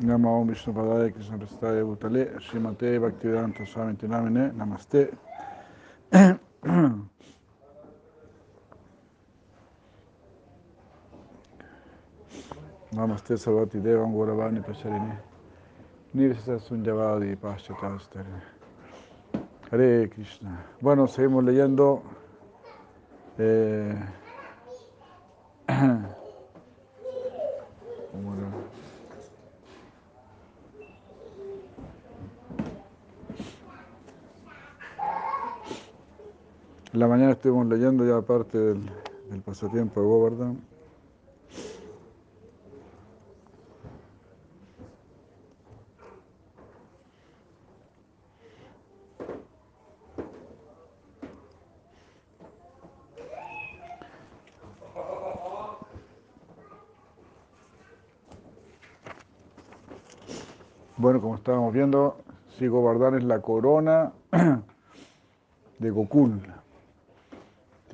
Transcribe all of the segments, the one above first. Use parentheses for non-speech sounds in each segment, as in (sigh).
Namo Vishnu Padaya Krishna Prastaya Bhutale Srimate Bhaktivedanta Swami Tinamine Namaste. Namaste Sarvati Devam Gauravani Pacharini Nirsa Sunjavadi Paschatastarini Hare Krishna. Bueno, seguimos leyendo eh, bueno, En la mañana estuvimos leyendo ya parte del, pasatiempo de Govardhan. Bueno, como estábamos viendo, sí, Govardhan es la corona (clears throat) de Gokul.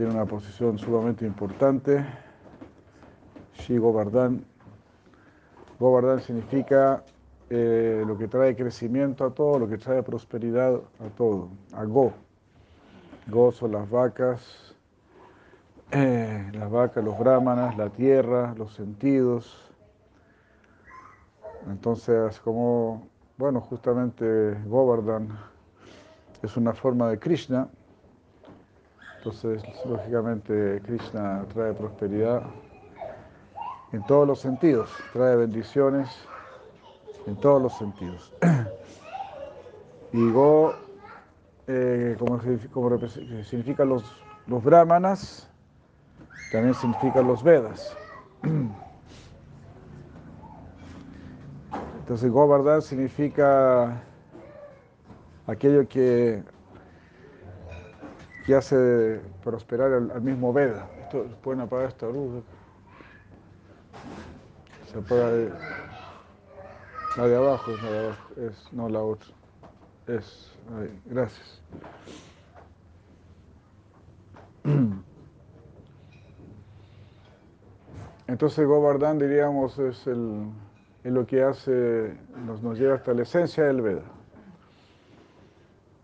Tiene una posición sumamente importante. Shri Govardhan. Govardhan significa eh, lo que trae crecimiento a todo, lo que trae prosperidad a todo. A Go. Go son las vacas, eh, las vacas, los brahmanas, la tierra, los sentidos. Entonces, como, bueno, justamente Govardhan es una forma de Krishna, entonces, lógicamente, Krishna trae prosperidad en todos los sentidos, trae bendiciones en todos los sentidos. (clears throat) Y Go, eh, como, significa los, los brahmanas, también significa los Vedas. (clears throat) Entonces, Govardhan significa aquello que que hace prosperar al, mismo Veda. Esto, pueden apagar esta luz. Se apaga de, la de abajo, es abajo, es, no la otra. Es, ahí, gracias. (clears throat) Entonces Govardhan, diríamos, es, el, es lo que hace, nos, nos lleva hasta la esencia del Veda.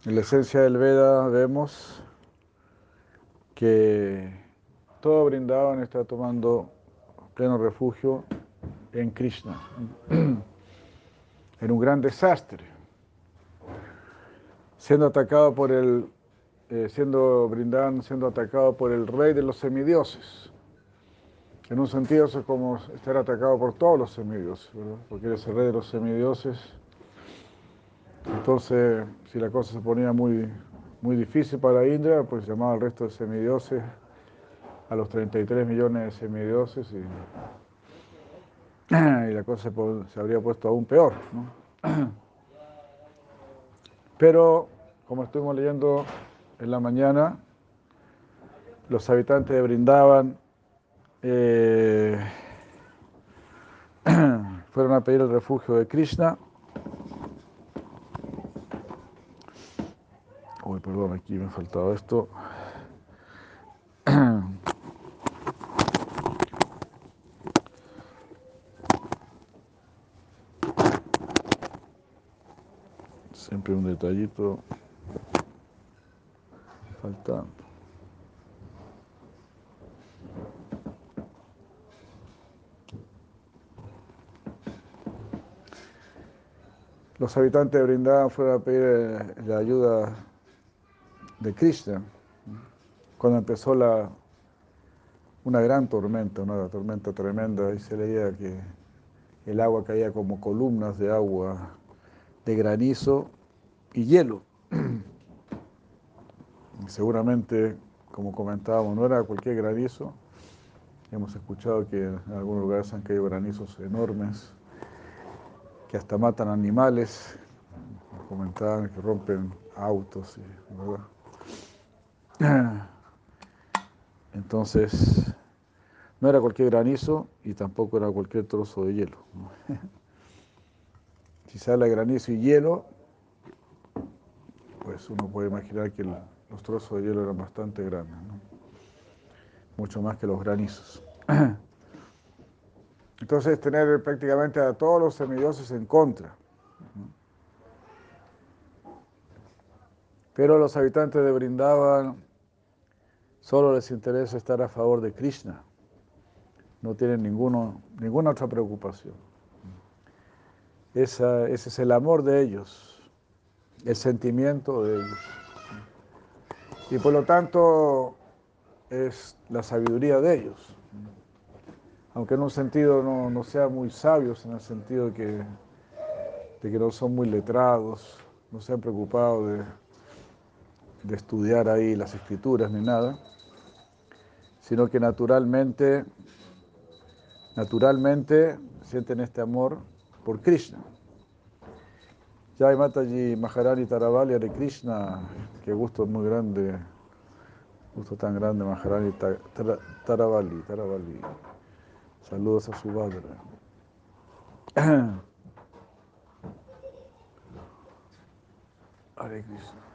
En la esencia del Veda vemos que todo Brindavan está tomando pleno refugio en Krishna, (clears throat) en un gran desastre, siendo atacado por el, eh, siendo Brindavan siendo atacado por el rey de los semidioses. En un sentido eso es como estar atacado por todos los semidioses, ¿verdad? porque eres el rey de los semidioses. Entonces, si la cosa se ponía muy, muy difícil para Indra, pues llamaba al resto de semidioses, a los 33 millones de semidioses, y, (clears throat) y la cosa se, habría puesto aún peor. ¿no? (clears throat) Pero, como estuvimos leyendo en la mañana, los habitantes de Brindaban eh, (clears throat) fueron a pedir el refugio de Krishna Uy, perdón, aquí me ha faltado esto. (clears throat) Siempre un detallito faltando. Los habitantes de Brindavan fueron a pedir la ayuda de Krishna, cuando empezó la, una gran tormenta, una tormenta tremenda, y se leía que el agua caía como columnas de agua de granizo y hielo. (clears throat) Seguramente, como comentábamos, no era cualquier granizo. Hemos escuchado que en algunos lugares han caído granizos enormes que hasta matan animales. Comentaban que rompen autos, ¿verdad? (clears throat) Entonces, no era cualquier granizo y tampoco era cualquier trozo de hielo. (laughs) Si sale granizo y hielo, pues uno puede imaginar que los trozos de hielo eran bastante grandes, mucho más que los granizos. (clears throat) Entonces tener prácticamente a todos los semidioses en contra. Pero los habitantes de Brindavan solo les interesa estar a favor de Krishna. No tienen ninguna otra preocupación. ese es el amor de ellos, el sentimiento de ellos. Y por lo tanto es la sabiduría de ellos. Aunque en un sentido no, no sean muy sabios, en el sentido de que, de que no son muy letrados, no se han preocupado de, de estudiar ahí las escrituras ni nada, sino que naturalmente, naturalmente sienten este amor por Krishna. Jai Mataji Maharani Taravali Hare Krishna, qué gusto muy grande, gusto tan grande Maharani Taravali, Taravali. Saludos a su padre. (clears throat) Hare Krishna.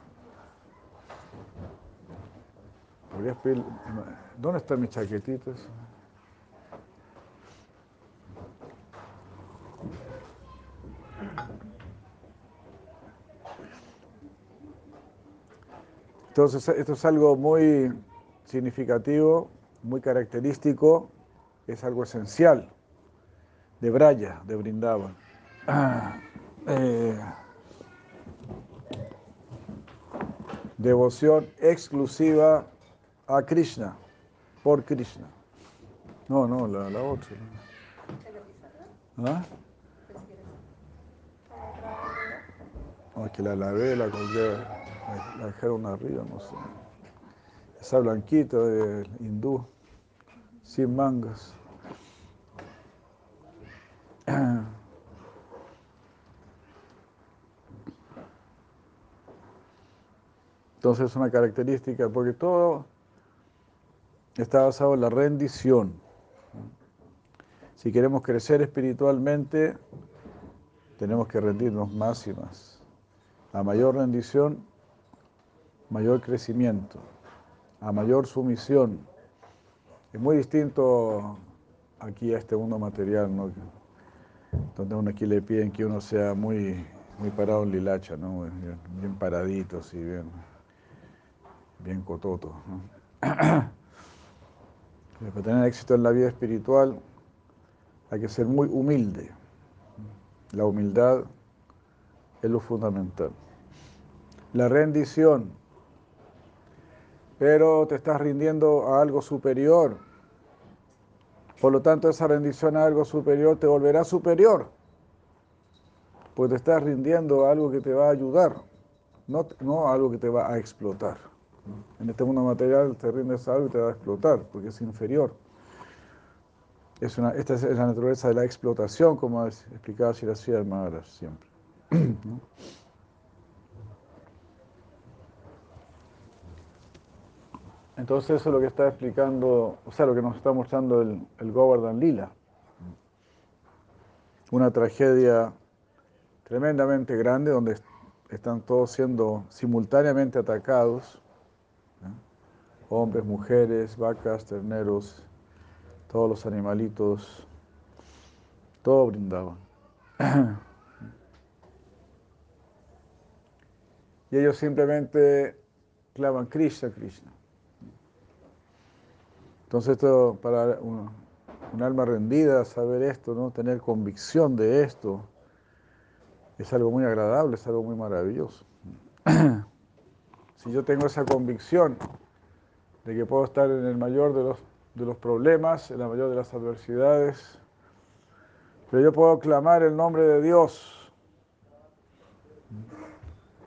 ¿Dónde están mis chaquetitas? Entonces, esto es algo muy significativo, muy característico, es algo esencial de Braya, de Brindavan. (clears throat) Eh, devoción exclusiva a Krishna, por Krishna. No, no, la, la otra. ¿Ah? No, es que la lavé, la colgué la dejaron arriba, no sé. Esa blanquita de hindú, sin mangas. Entonces es una característica, porque todo está basado en la rendición. Si queremos crecer espiritualmente, tenemos que rendirnos más y más. A mayor rendición, mayor crecimiento, a mayor sumisión. Es muy distinto aquí a este mundo material, donde uno aquí le piden que uno sea muy, muy parado en lilacha, ¿no? bien, paradito, así, bien, bien cototo. (clears throat) Para tener éxito en la vida espiritual hay que ser muy humilde. La humildad es lo fundamental. La rendición pero te estás rindiendo a algo superior. Por lo tanto, esa rendición a algo superior te volverá superior, pues te estás rindiendo a algo que te va a ayudar, no, no a algo que te va a explotar. En este mundo material te rindes a algo y te va a explotar, porque es inferior. Es una, esta es la naturaleza de la explotación, como explicaba Shirashia Maharaj siempre. (clears throat) Entonces eso es lo que está explicando, o sea, lo que nos está mostrando el, el Govardhan Lila. Una tragedia tremendamente grande donde están todos siendo simultáneamente atacados. Hombres, mujeres, vacas, terneros, todos los animalitos, todo brindaban. (clears throat) y ellos simplemente claman Krishna, Krishna. Entonces, esto para un, alma rendida, saber esto, ¿no? tener convicción de esto, es algo muy agradable, es algo muy maravilloso. (clears throat) si yo tengo esa convicción de que puedo estar en el mayor de los, de los problemas, en la mayor de las adversidades, pero yo puedo clamar el nombre de Dios.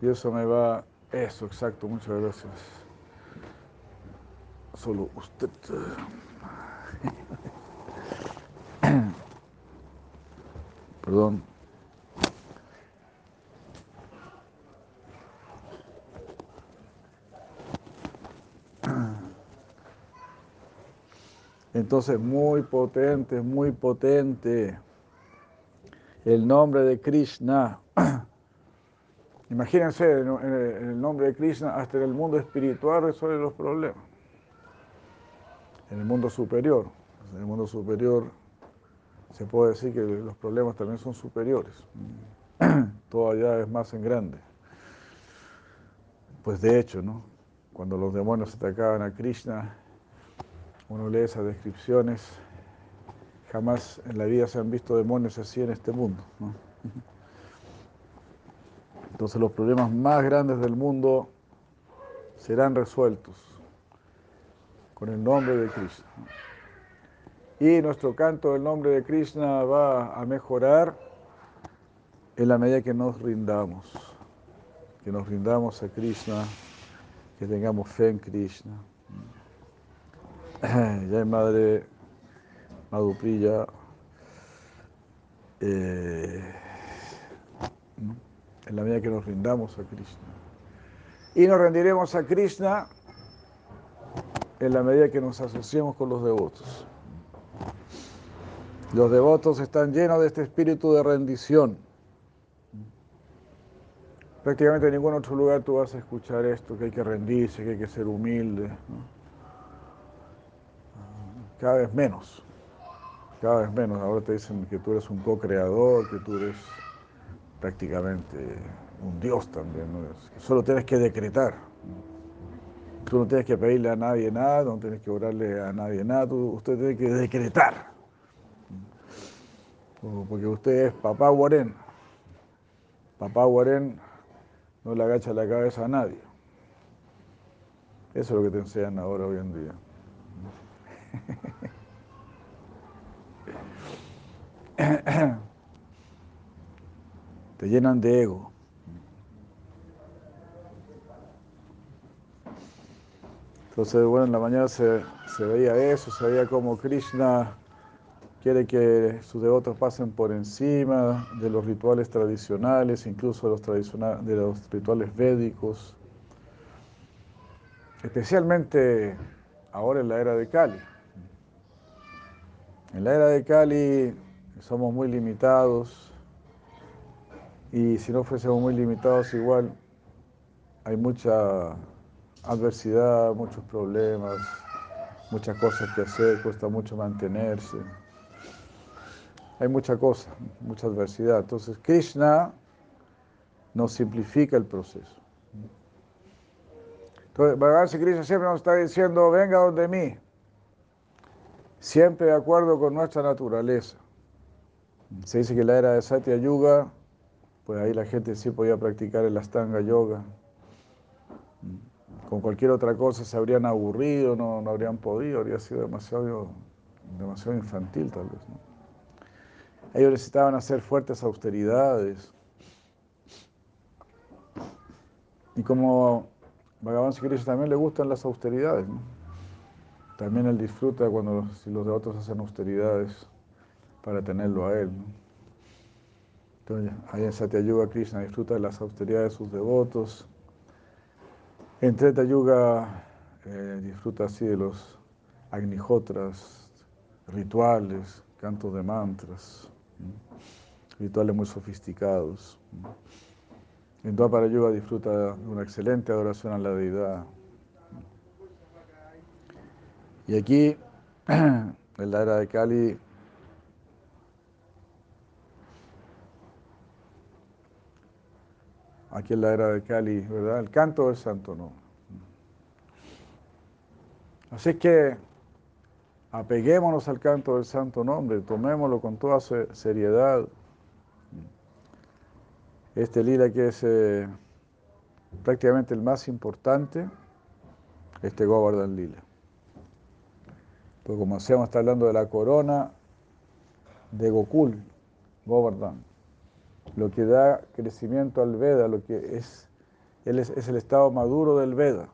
Y eso me va, eso, exacto, muchas gracias solo usted. (coughs) Perdón. Entonces, muy potente, muy potente. El nombre de Krishna. (clears throat) Imagínense, el nombre de Krishna hasta en el mundo espiritual resuelve los problemas en el mundo superior. En el mundo superior se puede decir que los problemas también son superiores. (clears throat) Todo allá es más en grande. Pues de hecho, ¿no? Cuando los demonios atacaban a Krishna, uno lee esas descripciones, jamás en la vida se han visto demonios así en este mundo. (laughs) Entonces los problemas más grandes del mundo serán resueltos con el nombre de Krishna. Y nuestro canto del nombre de Krishna va a mejorar en la medida que nos rindamos, que nos rindamos a Krishna, que tengamos fe en Krishna. (clears throat) Ya hay Madre Madhupriya, eh, en la medida que nos rindamos a Krishna. Y nos rendiremos a Krishna en la medida que nos asociemos con los devotos. Los devotos están llenos de este espíritu de rendición. Prácticamente en ningún otro lugar tú vas a escuchar esto, que hay que rendirse, que hay que ser humilde. Cada vez menos, cada vez menos. Ahora te dicen que tú eres un co-creador, que tú eres prácticamente un Dios también. Solo tienes que decretar. Tú no tienes que pedirle a nadie nada, no tienes que orarle a nadie nada, usted tiene que decretar. Porque usted es papá Guarén. Papá Guarén no le agacha la cabeza a nadie. Eso es lo que te enseñan ahora hoy en día. (coughs) Te llenan de ego. Entonces, bueno, en la mañana se, veía eso, se veía como Krishna quiere que sus devotos pasen por encima de los rituales tradicionales, incluso los, tradicionales, de los rituales védicos, especialmente ahora en la era de Kali. En la era de Kali somos muy limitados y si no fuésemos muy limitados igual hay mucha adversidad, muchos problemas, muchas cosas que hacer, cuesta mucho mantenerse. Hay mucha cosa, mucha adversidad. Entonces Krishna nos simplifica el proceso. Entonces, Bhagavan Krishna siempre nos está diciendo, venga donde mí, siempre de acuerdo con nuestra naturaleza. Se dice que la era de Satya Yuga, pues ahí la gente sí podía practicar el Astanga Yoga con cualquier otra cosa se habrían aburrido, no, no habrían podido, habría sido demasiado, demasiado infantil tal vez. Ellos necesitaban hacer fuertes austeridades. Y como Bhagavan Krishna también le gustan las austeridades, también él disfruta cuando si los devotos hacen austeridades para tenerlo a él. Entonces, ahí en Satyayuga Krishna disfruta de las austeridades de sus devotos en Treta Yuga eh, disfruta así de los agnihotras, rituales, cantos de mantras, rituales muy sofisticados. En Dwapara Yuga disfruta de una excelente adoración a la deidad. Y aquí, (clears throat) en la era de Kali, aquí en la era de Cali, ¿verdad? El canto del santo no. Así que apeguémonos al canto del santo nombre, tomémoslo con toda seriedad. Este lila que es eh, prácticamente el más importante, este Govardhan Lila. Pues como hacíamos, está hablando de la corona de Gokul, Govardhan lo que da crecimiento al Veda, lo que es, es, es el estado maduro del Veda.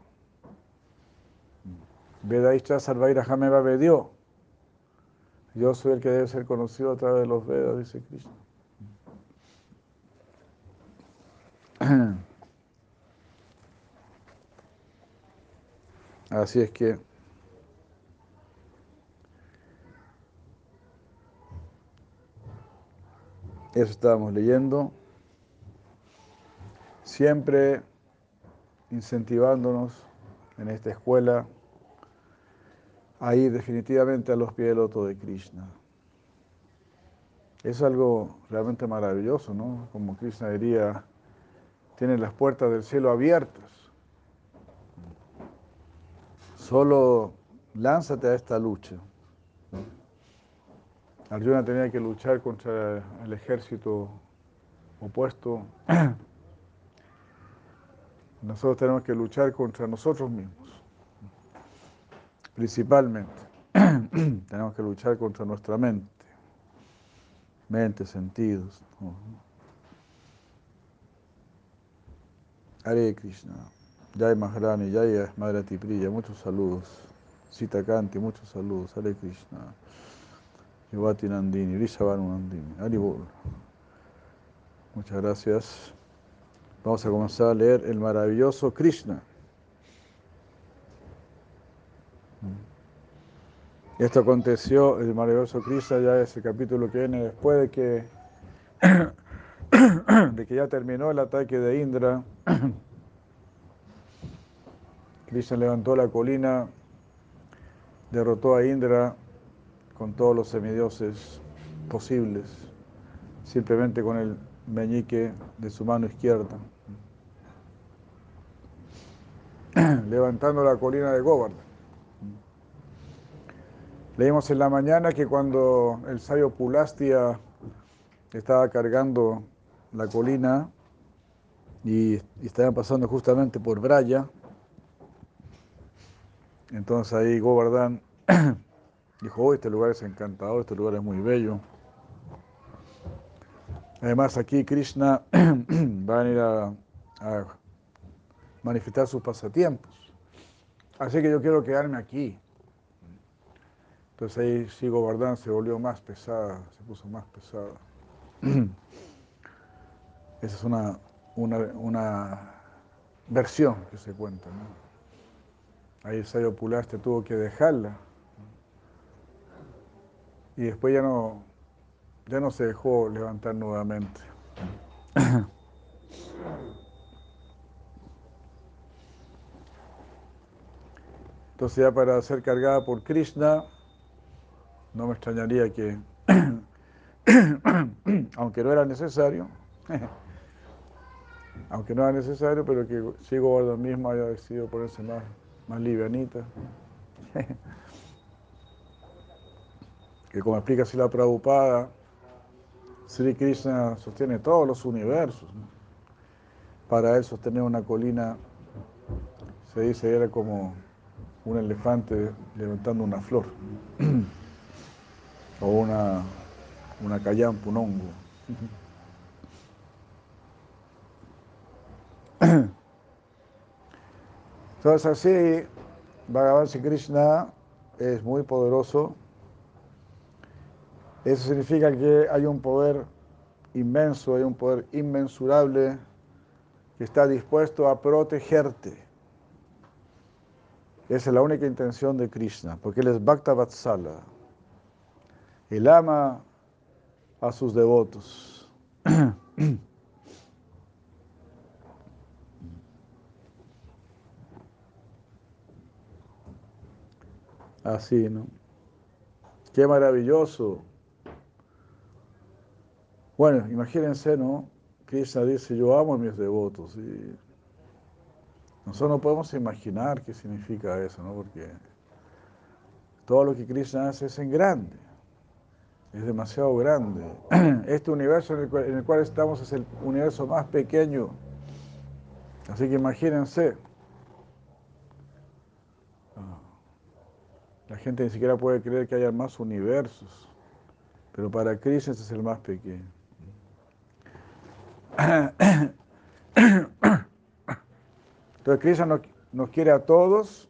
Veda Isha Sarvaira Jameva Vedio. Yo soy el que debe ser conocido a través de los Vedas, dice Krishna. (clears throat) Así es que Eso estábamos leyendo. Siempre incentivándonos en esta escuela a ir definitivamente a los pies del loto de Krishna. Es algo realmente maravilloso, ¿no? Como Krishna diría, tiene las puertas del cielo abiertas. Solo lánzate a esta lucha. Arjuna tenía que luchar contra el ejército opuesto. (clears throat) Nosotros tenemos que luchar contra nosotros mismos, principalmente. (clears throat) tenemos que luchar contra nuestra mente, mente, sentidos. Hare Krishna, Jai Maharani, Jai Madre Tipriya, muchos saludos. Sita Kanti, muchos saludos. Hare Krishna. Yuvati Nandini, Rishabhanu Nandini. Haribol. Muchas gracias. Vamos a comenzar a leer el maravilloso Krishna. Esto aconteció, el maravilloso Krishna, ya es el capítulo que viene después de que, (coughs) de que ya terminó el ataque de Indra. Krishna levantó la colina, derrotó a Indra con todos los semidioses posibles, simplemente con el meñique de su mano izquierda, (clears throat) levantando la colina de Govardhan. Leímos en la mañana que cuando el sabio Pulastia estaba cargando la colina y, estaban pasando justamente por Braya, entonces ahí Govardhan (clears throat) Dijo, oh, este lugar es encantador, este lugar es muy bello. Además aquí Krishna (clears throat) va a venir a, manifestar sus pasatiempos. Así que yo quiero quedarme aquí. Entonces ahí Sigo Bardán se volvió más pesada, se puso más pesada. (clears throat) Esa es una, una, versión que se cuenta. Ahí Sayo Pulaste tuvo que dejarla y después ya no, ya no se dejó levantar nuevamente. Entonces ya para ser cargada por Krishna, no me extrañaría que, (coughs) aunque no era necesario, (laughs) aunque no era necesario, pero que Sigo ahora mismo haya decidido ponerse más, más livianita. (laughs) que como explica la Prabhupada, Sri Krishna sostiene todos los universos. Para él sostener una colina, se dice, era como un elefante levantando una flor, (clears throat) o una, una callampa, un. (clears throat) Entonces así, Bhagavan Sri Krishna es muy poderoso eso significa que hay un poder inmenso, hay un poder inmensurable que está dispuesto a protegerte. Esa es la única intención de Krishna, porque él es Bhakta Vatsala. Él ama a sus devotos. (clears throat) Así, ¿no? Qué maravilloso bueno, imagínense, ¿no? Krishna dice, yo amo a mis devotos. Y nosotros no podemos imaginar qué significa eso, ¿no? Porque todo lo que Krishna hace es en grande, es demasiado grande. (clears throat) Este universo en el, cual, estamos es el universo más pequeño. Así que imagínense. Ah, la gente ni siquiera puede creer que haya más universos, pero para Krishna ese es el más pequeño. Entonces Cristo nos, quiere a todos,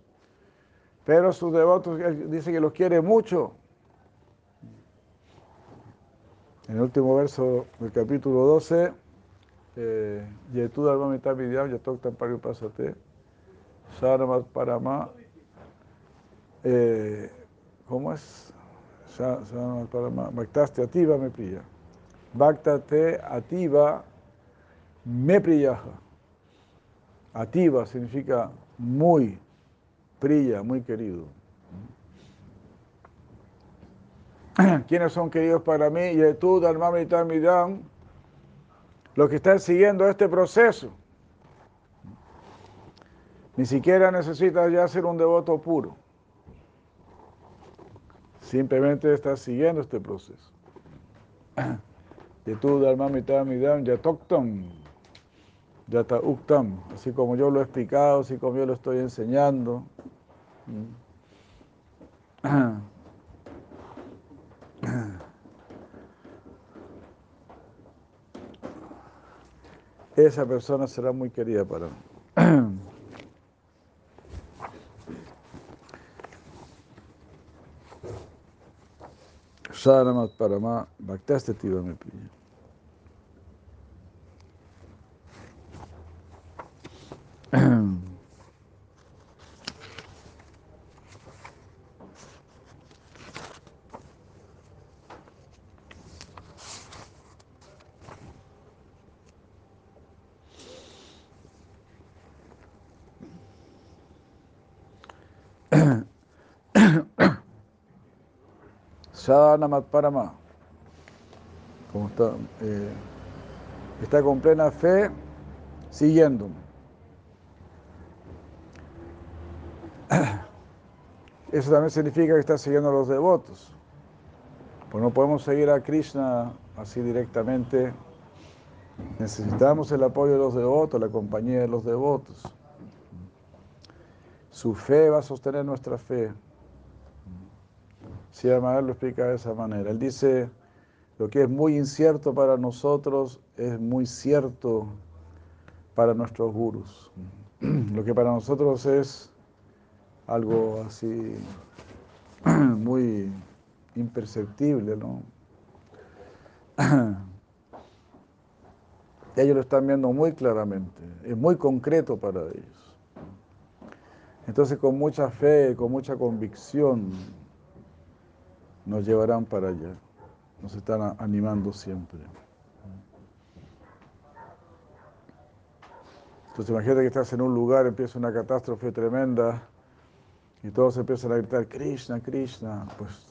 pero sus devotos dice que los quiere mucho. En el último verso del capítulo 12, eh, Yetud Almamita Vidyam, Yatok Tampario Pasate, Saramat Parama, eh, ¿cómo es? Saramat Parama, Bhaktaste Ativa me priya. Bhaktate Ativa me priyaja. Ativa significa muy, priya, muy querido. (clears throat) ¿Quiénes son queridos para mí? Y tú, Midam, los que están siguiendo este proceso. Ni siquiera necesitas ya ser un devoto puro. Simplemente estás siguiendo este proceso. (clears throat) Y tú, Midam, ya Toktam, ya Uktam, así como yo lo he explicado, así como yo lo estoy enseñando. Esa persona será muy querida para mí. Sharamat Parama Bhaktaste me Priya. (coughs) Sadhana Parama. Como está, eh, está con plena fe siguiéndome. Eso también significa que está siguiendo a los devotos. Pues no podemos seguir a Krishna así directamente. Necesitamos el apoyo de los devotos, la compañía de los devotos. Su fe va a sostener nuestra fe. Si Amador lo explica de esa manera. Él dice, lo que es muy incierto para nosotros es muy cierto para nuestros gurus. (clears throat) Lo que para nosotros es algo así (clears throat) muy imperceptible, ¿no? (clears throat) Ellos lo están viendo muy claramente, es muy concreto para ellos. Entonces con mucha fe, con mucha convicción, nos llevarán para allá. Nos están animando siempre. Entonces imagínate que estás en un lugar, empieza una catástrofe tremenda y todos empiezan a gritar Krishna, Krishna. Pues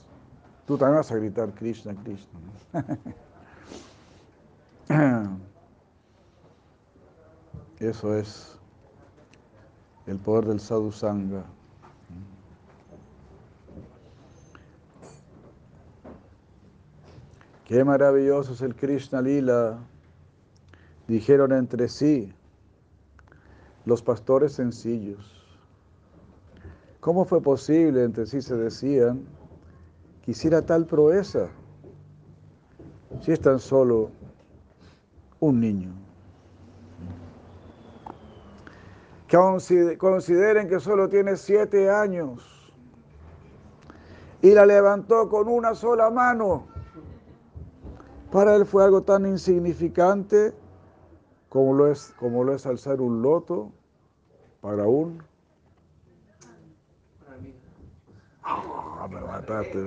tú también vas a gritar Krishna, Krishna. (laughs) Eso es el poder del sadhu sangha. Qué maravilloso es el Krishna Lila, dijeron entre sí los pastores sencillos. ¿Cómo fue posible, entre sí se decían, que hiciera tal proeza si es tan solo un niño? Que consideren que solo tiene siete años y la levantó con una sola mano para él fue algo tan insignificante como lo es, como lo es alzar un loto para un... Me mataste. (laughs)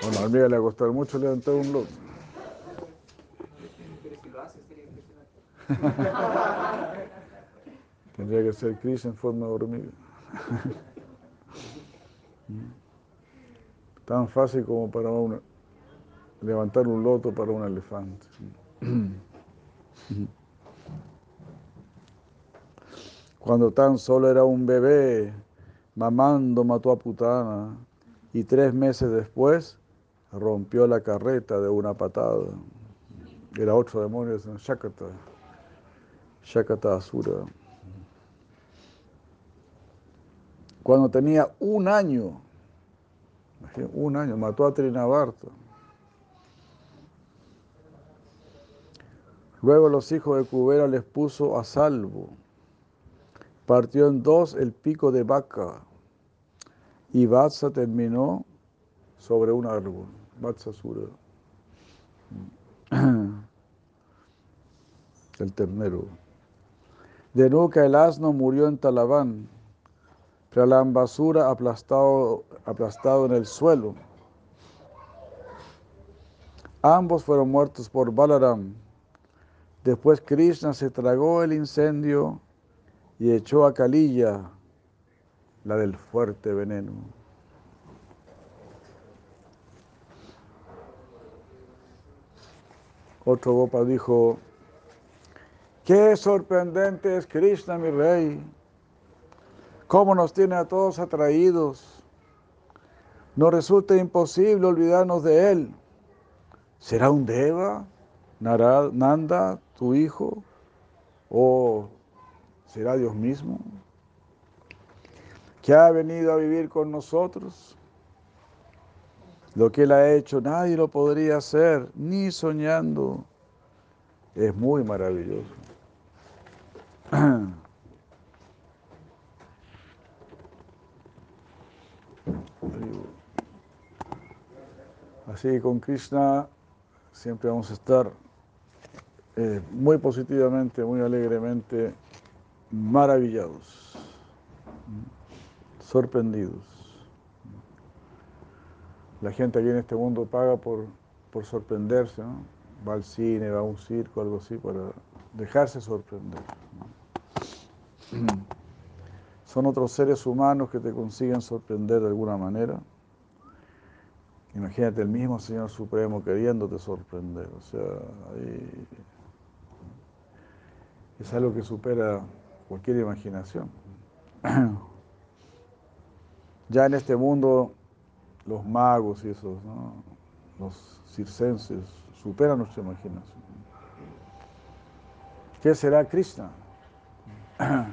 Bueno, a mí le va a costar mucho levantar un loto. (laughs) Tendría que ser Cris en forma de hormiga. (laughs) Tan fácil como para levantar un loto para un elefante. (clears throat) Cuando tan solo era un bebé, mamando mató a Putana y tres meses después rompió la carreta de una patada. Era otro demonio en Shakata, Shakata Asura. Cuando tenía un año, un año, mató a Trinabarta. Luego los hijos de Cubera les puso a salvo. Partió en dos el pico de vaca y Vatsa terminó sobre un árbol. Vatsa Sura. (clears throat) El ternero. De nuca el asno murió en Talabán la basura aplastado, aplastado en el suelo. Ambos fueron muertos por Balaram. Después Krishna se tragó el incendio y echó a Calilla la del fuerte veneno. Otro Gopa dijo, qué sorprendente es Krishna, mi rey, cómo nos tiene a todos atraídos. Nos resulta imposible olvidarnos de él. ¿Será un Deva, Nanda, tu hijo? ¿O será Dios mismo? Que ha venido a vivir con nosotros. Lo que él ha hecho nadie lo podría hacer, ni soñando. Es muy maravilloso. (clears throat) Así que con Krishna siempre vamos a estar eh, muy positivamente, muy alegremente maravillados, sorprendidos. La gente aquí en este mundo paga por, por sorprenderse, ¿no? va al cine, va a un circo, algo así, para dejarse sorprender. (clears throat) Son otros seres humanos que te consiguen sorprender de alguna manera. Imagínate el mismo Señor Supremo queriéndote sorprender. O sea, es algo que supera cualquier imaginación. (clears throat) Ya en este mundo los magos y esos, los circenses, superan nuestra imaginación. ¿Qué será Krishna? (clears throat)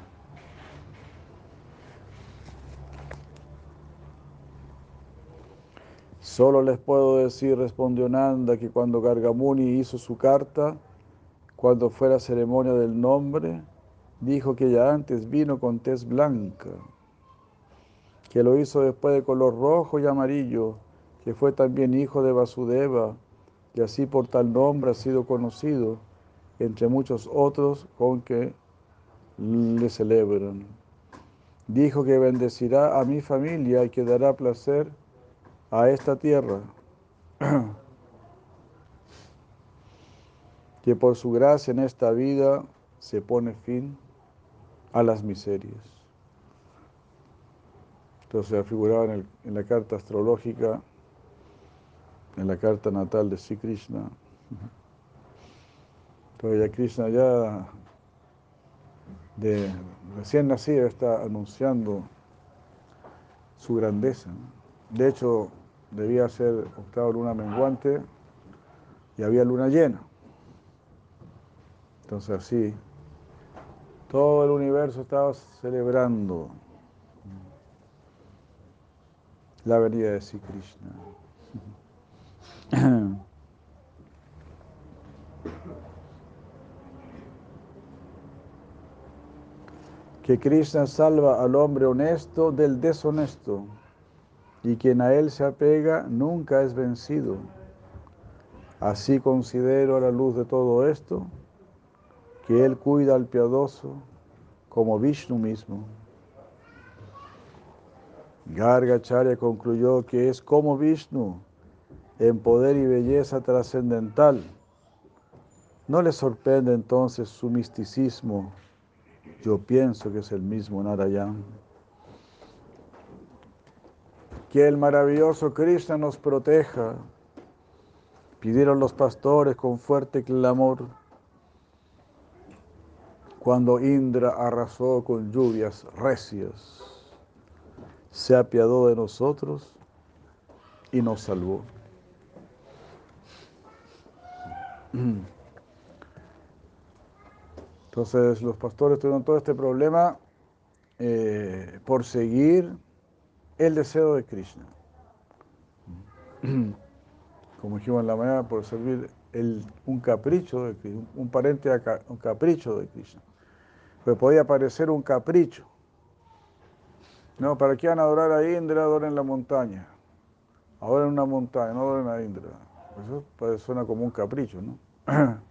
Solo les puedo decir, respondió Nanda, que cuando Gargamuni hizo su carta, cuando fue la ceremonia del nombre, dijo que ya antes vino con tez blanca que lo hizo después de color rojo y amarillo, que fue también hijo de Vasudeva, y así por tal nombre ha sido conocido, entre muchos otros con que le celebran. Dijo que bendecirá a mi familia y que dará placer a esta tierra, (clears throat) que por su gracia en esta vida se pone fin a las miserias. Entonces figuraba en, en, la carta astrológica, en la carta natal de Sri Krishna. Entonces ya Krishna ya de recién nacido está anunciando su grandeza. De hecho, debía ser octava luna menguante y había luna llena. Entonces así, todo el universo estaba celebrando la venida de Sri Krishna. (clears throat) que Krishna salva al hombre honesto del deshonesto y quien a él se apega nunca es vencido. Así considero a la luz de todo esto que él cuida al piadoso como Vishnu mismo. Gargacharya concluyó que es como Vishnu en poder y belleza trascendental. No le sorprende entonces su misticismo. Yo pienso que es el mismo Narayan. Que el maravilloso Krishna nos proteja. Pidieron los pastores con fuerte clamor cuando Indra arrasó con lluvias recias se apiadó de nosotros y nos salvó. (clears throat) Entonces los pastores tuvieron todo este problema eh, por seguir el deseo de Krishna. (clears throat) Como dijimos en la mañana, por servir un capricho de Krishna, un parente, un capricho de Krishna. Pues podía parecer un capricho, no, ¿para qué van a adorar a Indra? Adoren la montaña. Adoren una montaña, no adoren a Indra. Eso pues, suena como un capricho, ¿no? (clears throat)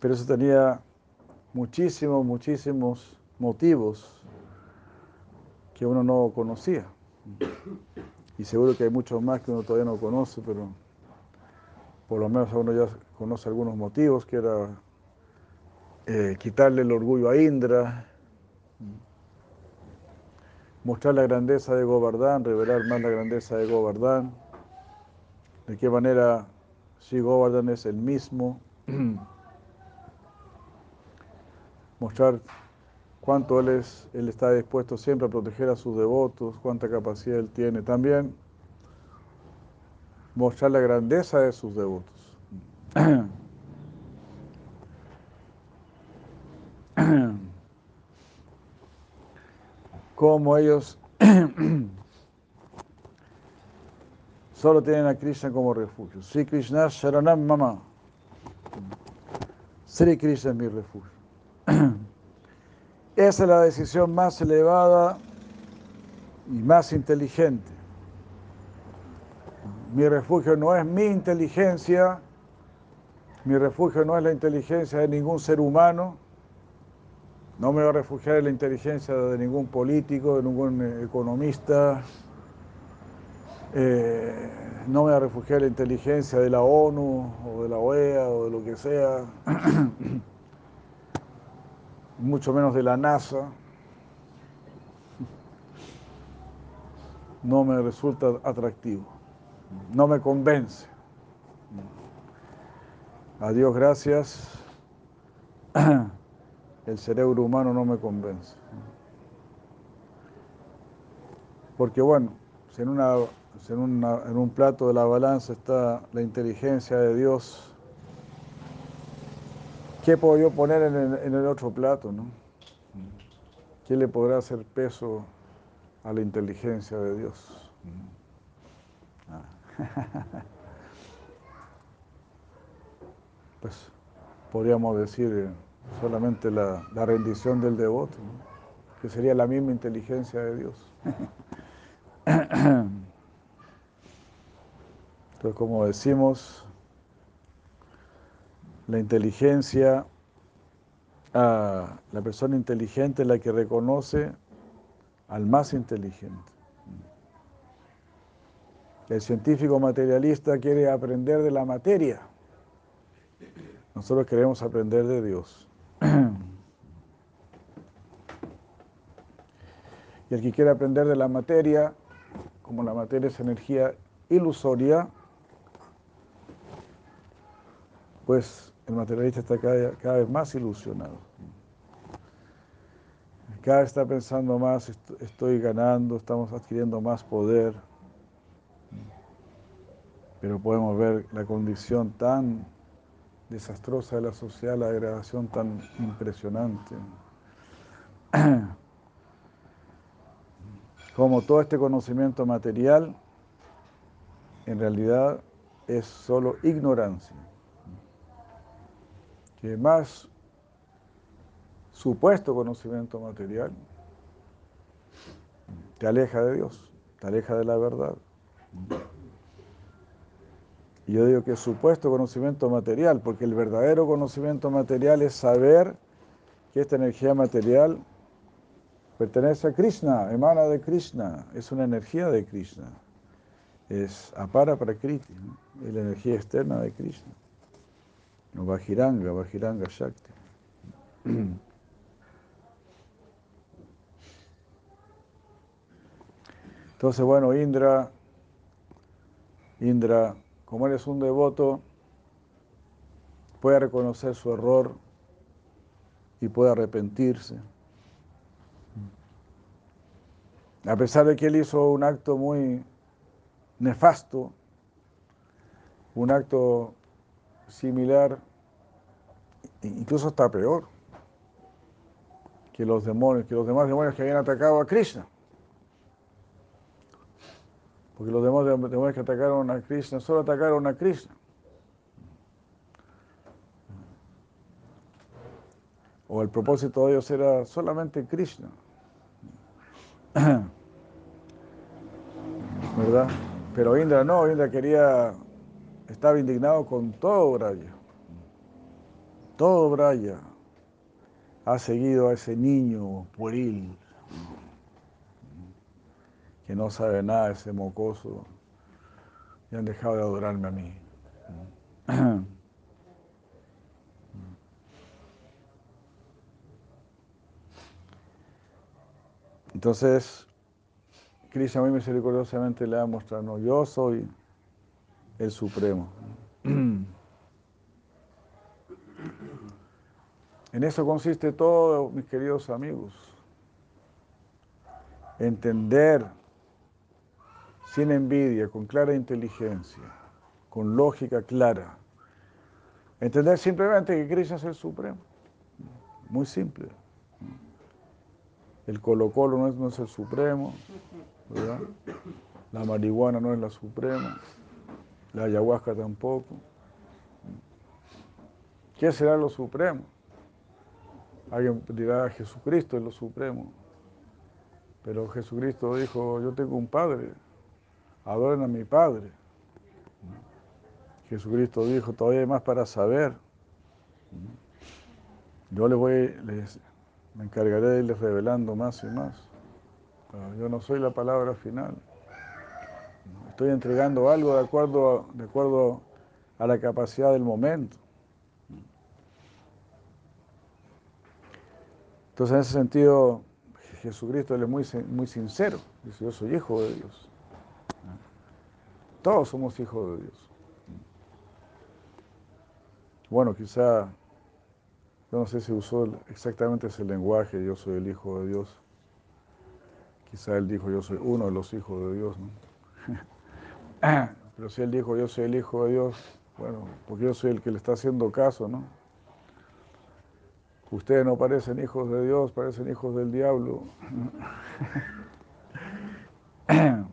Pero eso tenía muchísimos, muchísimos motivos que uno no conocía. Y seguro que hay muchos más que uno todavía no conoce, pero por lo menos uno ya conoce algunos motivos, que era eh, quitarle el orgullo a Indra, mostrar la grandeza de Govardhan, revelar más la grandeza de Govardhan, de qué manera Sri Govardhan es el mismo, (clears throat) mostrar cuánto él, es, él está dispuesto siempre a proteger a sus devotos, cuánta capacidad él tiene. También mostrar la grandeza de sus devotos. (clears throat) Como ellos (clears throat) solo tienen a Krishna como refugio. Sri Krishna Sharanam Mama. Sri Krishna es mi refugio. (clears throat) Esa es la decisión más elevada y más inteligente. Mi refugio no es mi inteligencia, mi refugio no es la inteligencia de ningún ser humano, no me voy a refugiar en la inteligencia de ningún político, de ningún eh, economista, eh, no me voy a refugiar en la inteligencia de la ONU o de la OEA o de lo que sea, (clears throat) mucho menos de la NASA. No me resulta atractivo, no me convence. A Dios gracias, (clears throat) el cerebro humano no me convence. Porque bueno, si en, un plato de la balanza está la inteligencia de Dios, ¿qué puedo yo poner en el, otro plato? ¿no? ¿Qué le podrá hacer peso a la inteligencia de Dios? Pues podríamos decir eh, solamente la, rendición del devoto, que sería la misma inteligencia de Dios. (coughs) Entonces, como decimos, la inteligencia, la persona inteligente es la que reconoce al más inteligente. El científico materialista quiere aprender de la materia nosotros queremos aprender de Dios. Y el que quiere aprender de la materia, como la materia es energía ilusoria, pues el materialista está cada, vez más ilusionado. Cada vez está pensando más, estoy ganando, estamos adquiriendo más poder. Pero podemos ver la condición tan desastrosa de la sociedad, la degradación tan impresionante. (clears throat) Como todo este conocimiento material, en realidad es solo ignorancia. Que más supuesto conocimiento material te aleja de Dios, te aleja de la verdad. Yo digo que es supuesto conocimiento material, porque el verdadero conocimiento material es saber que esta energía material pertenece a Krishna, emana de Krishna, es una energía de Krishna. Es apara prakriti, es la energía externa de Krishna. No Vajiranga, Vajiranga Shakti. Entonces, bueno, Indra, Indra como él es un devoto, puede reconocer su error y puede arrepentirse. A pesar de que él hizo un acto muy nefasto, un acto similar, incluso hasta peor, que los demonios, que los demás demonios que habían atacado a Krishna. Porque los demás demonios que atacaron a Krishna solo atacaron a Krishna. O el propósito de ellos era solamente Krishna. (clears throat) ¿Verdad? Pero Indra no, Indra quería, estaba indignado con todo Braya. Todo Braya ha seguido a ese niño pueril que no sabe nada, ese mocoso, y han dejado de adorarme a mí. (clears throat) Entonces, Krishna muy misericordiosamente le ha mostrado, no, yo soy el Supremo. (clears throat) En eso consiste todo, mis queridos amigos. Entender sin envidia, con clara inteligencia, con lógica clara. Entender simplemente que Krishna es el Supremo. Muy simple. El Colo Colo no es, el Supremo. La marihuana no es la Suprema, la ayahuasca tampoco. ¿Qué será lo Supremo? Alguien dirá, Jesucristo es lo Supremo. Pero Jesucristo dijo, yo tengo un Padre, adoren a mi Padre. Jesucristo dijo, todavía hay más para saber. Yo les voy, les, me encargaré de irles revelando más y más. yo no soy la palabra final. Estoy entregando algo de acuerdo, de acuerdo a la capacidad del momento. Entonces, en ese sentido, Jesucristo es muy, muy sincero. Dice, yo soy hijo de Dios. Todos somos hijos de Dios. Bueno, quizá, yo no sé si usó exactamente ese lenguaje, yo soy el hijo de Dios. Quizá él dijo, yo soy uno de los hijos de Dios. ¿no? (laughs) Pero si él dijo, yo soy el hijo de Dios, bueno, porque yo soy el que le está haciendo caso, ¿no? Ustedes no parecen hijos de Dios, parecen hijos del diablo. (laughs)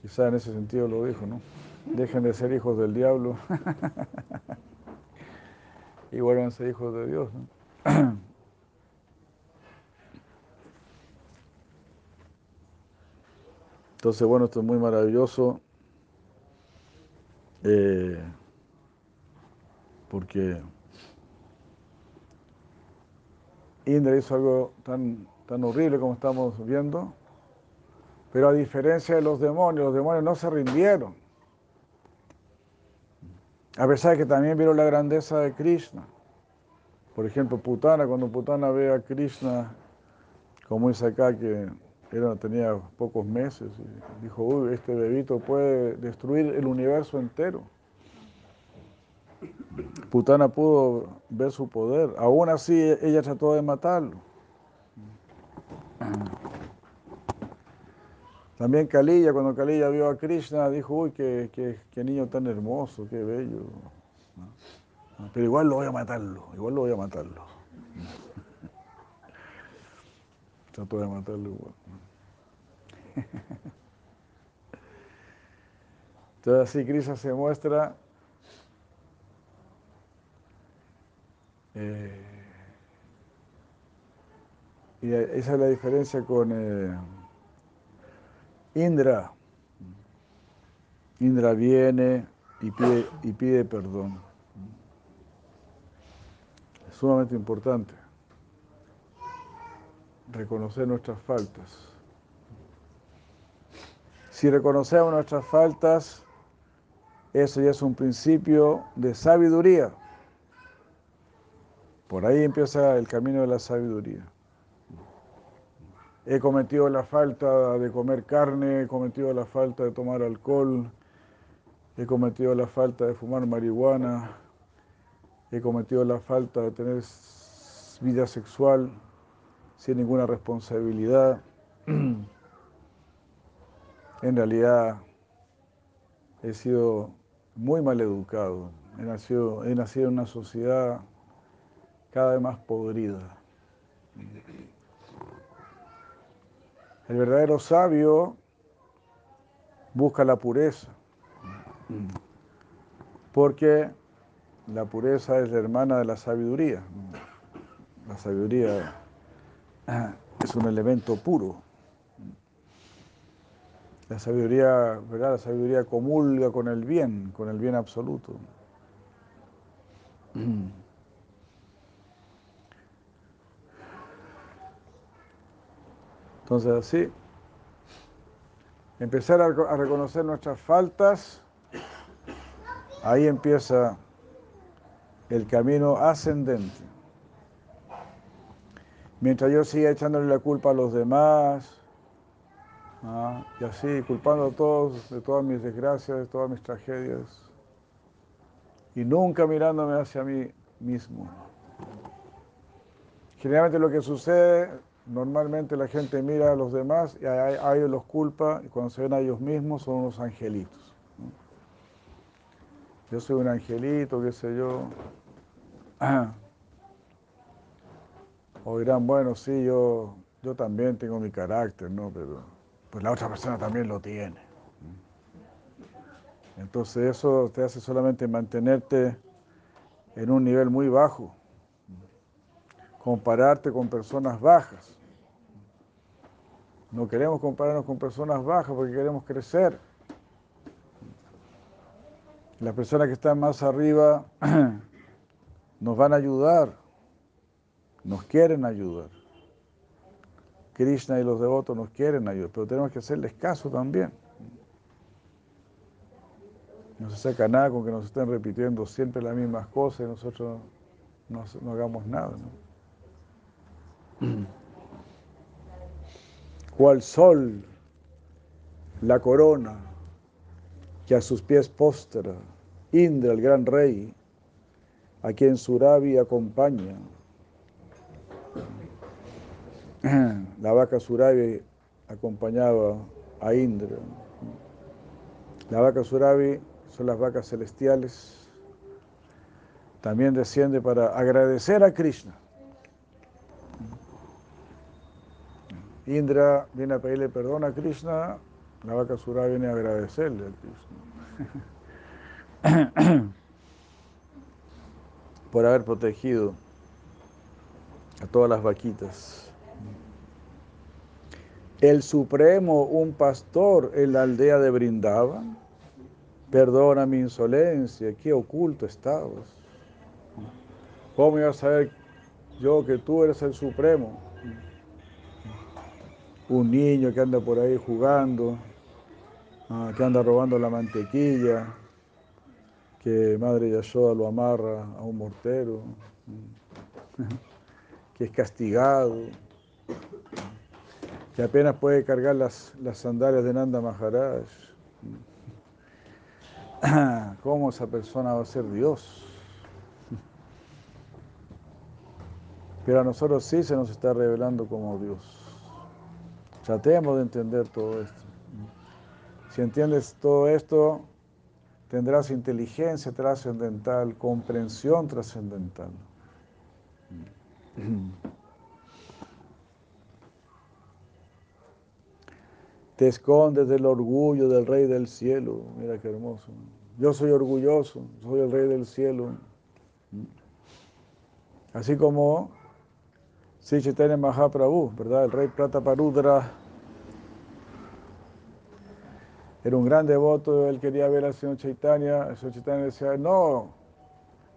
Quizá en ese sentido lo dijo, ¿no? Dejen de ser hijos del diablo (laughs) y vuelvan a ser hijos de Dios, ¿no? (clears throat) Entonces, bueno, esto es muy maravilloso eh, porque Indra hizo algo tan, tan horrible como estamos viendo, pero a diferencia de los demonios, los demonios no se rindieron. A pesar de que también vieron la grandeza de Krishna. Por ejemplo, Putana, cuando Putana ve a Krishna, como dice acá, que era, tenía pocos meses, dijo, uy, este bebito puede destruir el universo entero. Putana pudo ver su poder. Aún así, ella trató de matarlo. También Kalilla, cuando Kalilla vio a Krishna, dijo, uy, qué, qué, niño tan hermoso, qué bello. Pero igual lo voy a matarlo, igual lo voy a matarlo. (laughs) Trató de matarlo igual. (laughs) Entonces así Krishna se muestra Eh, y esa es la diferencia con eh, Indra. Indra viene y pide, y pide perdón. Es sumamente importante reconocer nuestras faltas. Si reconocemos nuestras faltas, eso ya es un principio de sabiduría. Por ahí empieza el camino de la sabiduría. He cometido la falta de comer carne, he cometido la falta de tomar alcohol, he cometido la falta de fumar marihuana, he cometido la falta de tener vida sexual sin ninguna responsabilidad. (clears throat) En realidad he sido muy mal educado, he nacido, he nacido en una sociedad cada vez más podrida. El verdadero sabio busca la pureza, porque la pureza es la hermana de la sabiduría. La sabiduría es un elemento puro. La sabiduría, ¿verdad? La sabiduría comulga con el bien, con el bien absoluto. Entonces así, empezar a, reconocer nuestras faltas, ahí empieza el camino ascendente. Mientras yo siga echándole la culpa a los demás, Ah, y así, culpando a todos de todas mis desgracias, de todas mis tragedias. Y nunca mirándome hacia mí mismo. Generalmente lo que sucede, normalmente la gente mira a los demás y a, ellos los culpa y cuando se ven a ellos mismos son unos angelitos. Yo soy un angelito, qué sé yo. (clears throat) O dirán, bueno, sí, yo, yo también tengo mi carácter, ¿no? Pero pues la otra persona también lo tiene. Entonces eso te hace solamente mantenerte en un nivel muy bajo compararte con personas bajas. No queremos compararnos con personas bajas porque queremos crecer. Las personas que están más arriba (clears throat) nos van a ayudar, nos quieren ayudar. Krishna y los devotos nos quieren ayudar, pero tenemos que hacerles caso también. No se saca nada con que nos estén repitiendo siempre las mismas cosas y nosotros no, no hagamos nada. (clears throat) cual sol, la corona que a sus pies postra, Indra, el gran rey, a quien Surabi acompaña. (clears throat) La vaca Surabi acompañaba a Indra. La vaca Surabi son las vacas celestiales. También desciende para agradecer a Krishna. Indra viene a pedirle perdón a Krishna, la vaca Sura viene a agradecerle a Krishna (coughs) por haber protegido a todas las vaquitas. El Supremo, un pastor en la aldea de Brindaba, perdona mi insolencia, qué oculto estabas. ¿Cómo iba a saber yo que tú eres el Supremo? Un niño que anda por ahí jugando, ah, que anda robando la mantequilla, que Madre Yashoda lo amarra a un mortero, (laughs) que es castigado, que apenas puede cargar las, las sandalias de Nanda Maharaj. (clears throat) ¿Cómo esa persona va a ser Dios? Pero a nosotros sí se nos está revelando como Dios. Tratemos de entender todo esto. Si entiendes todo esto, tendrás inteligencia trascendental, comprensión trascendental. (clears throat) Te escondes del orgullo del Rey del Cielo. Mira qué hermoso. Yo soy orgulloso, soy el Rey del Cielo. Así como Sí, Chaitanya Mahaprabhu, ¿verdad? El rey Prataparudra era un gran devoto, él quería ver al señor Chaitanya, el señor Chaitanya decía, no,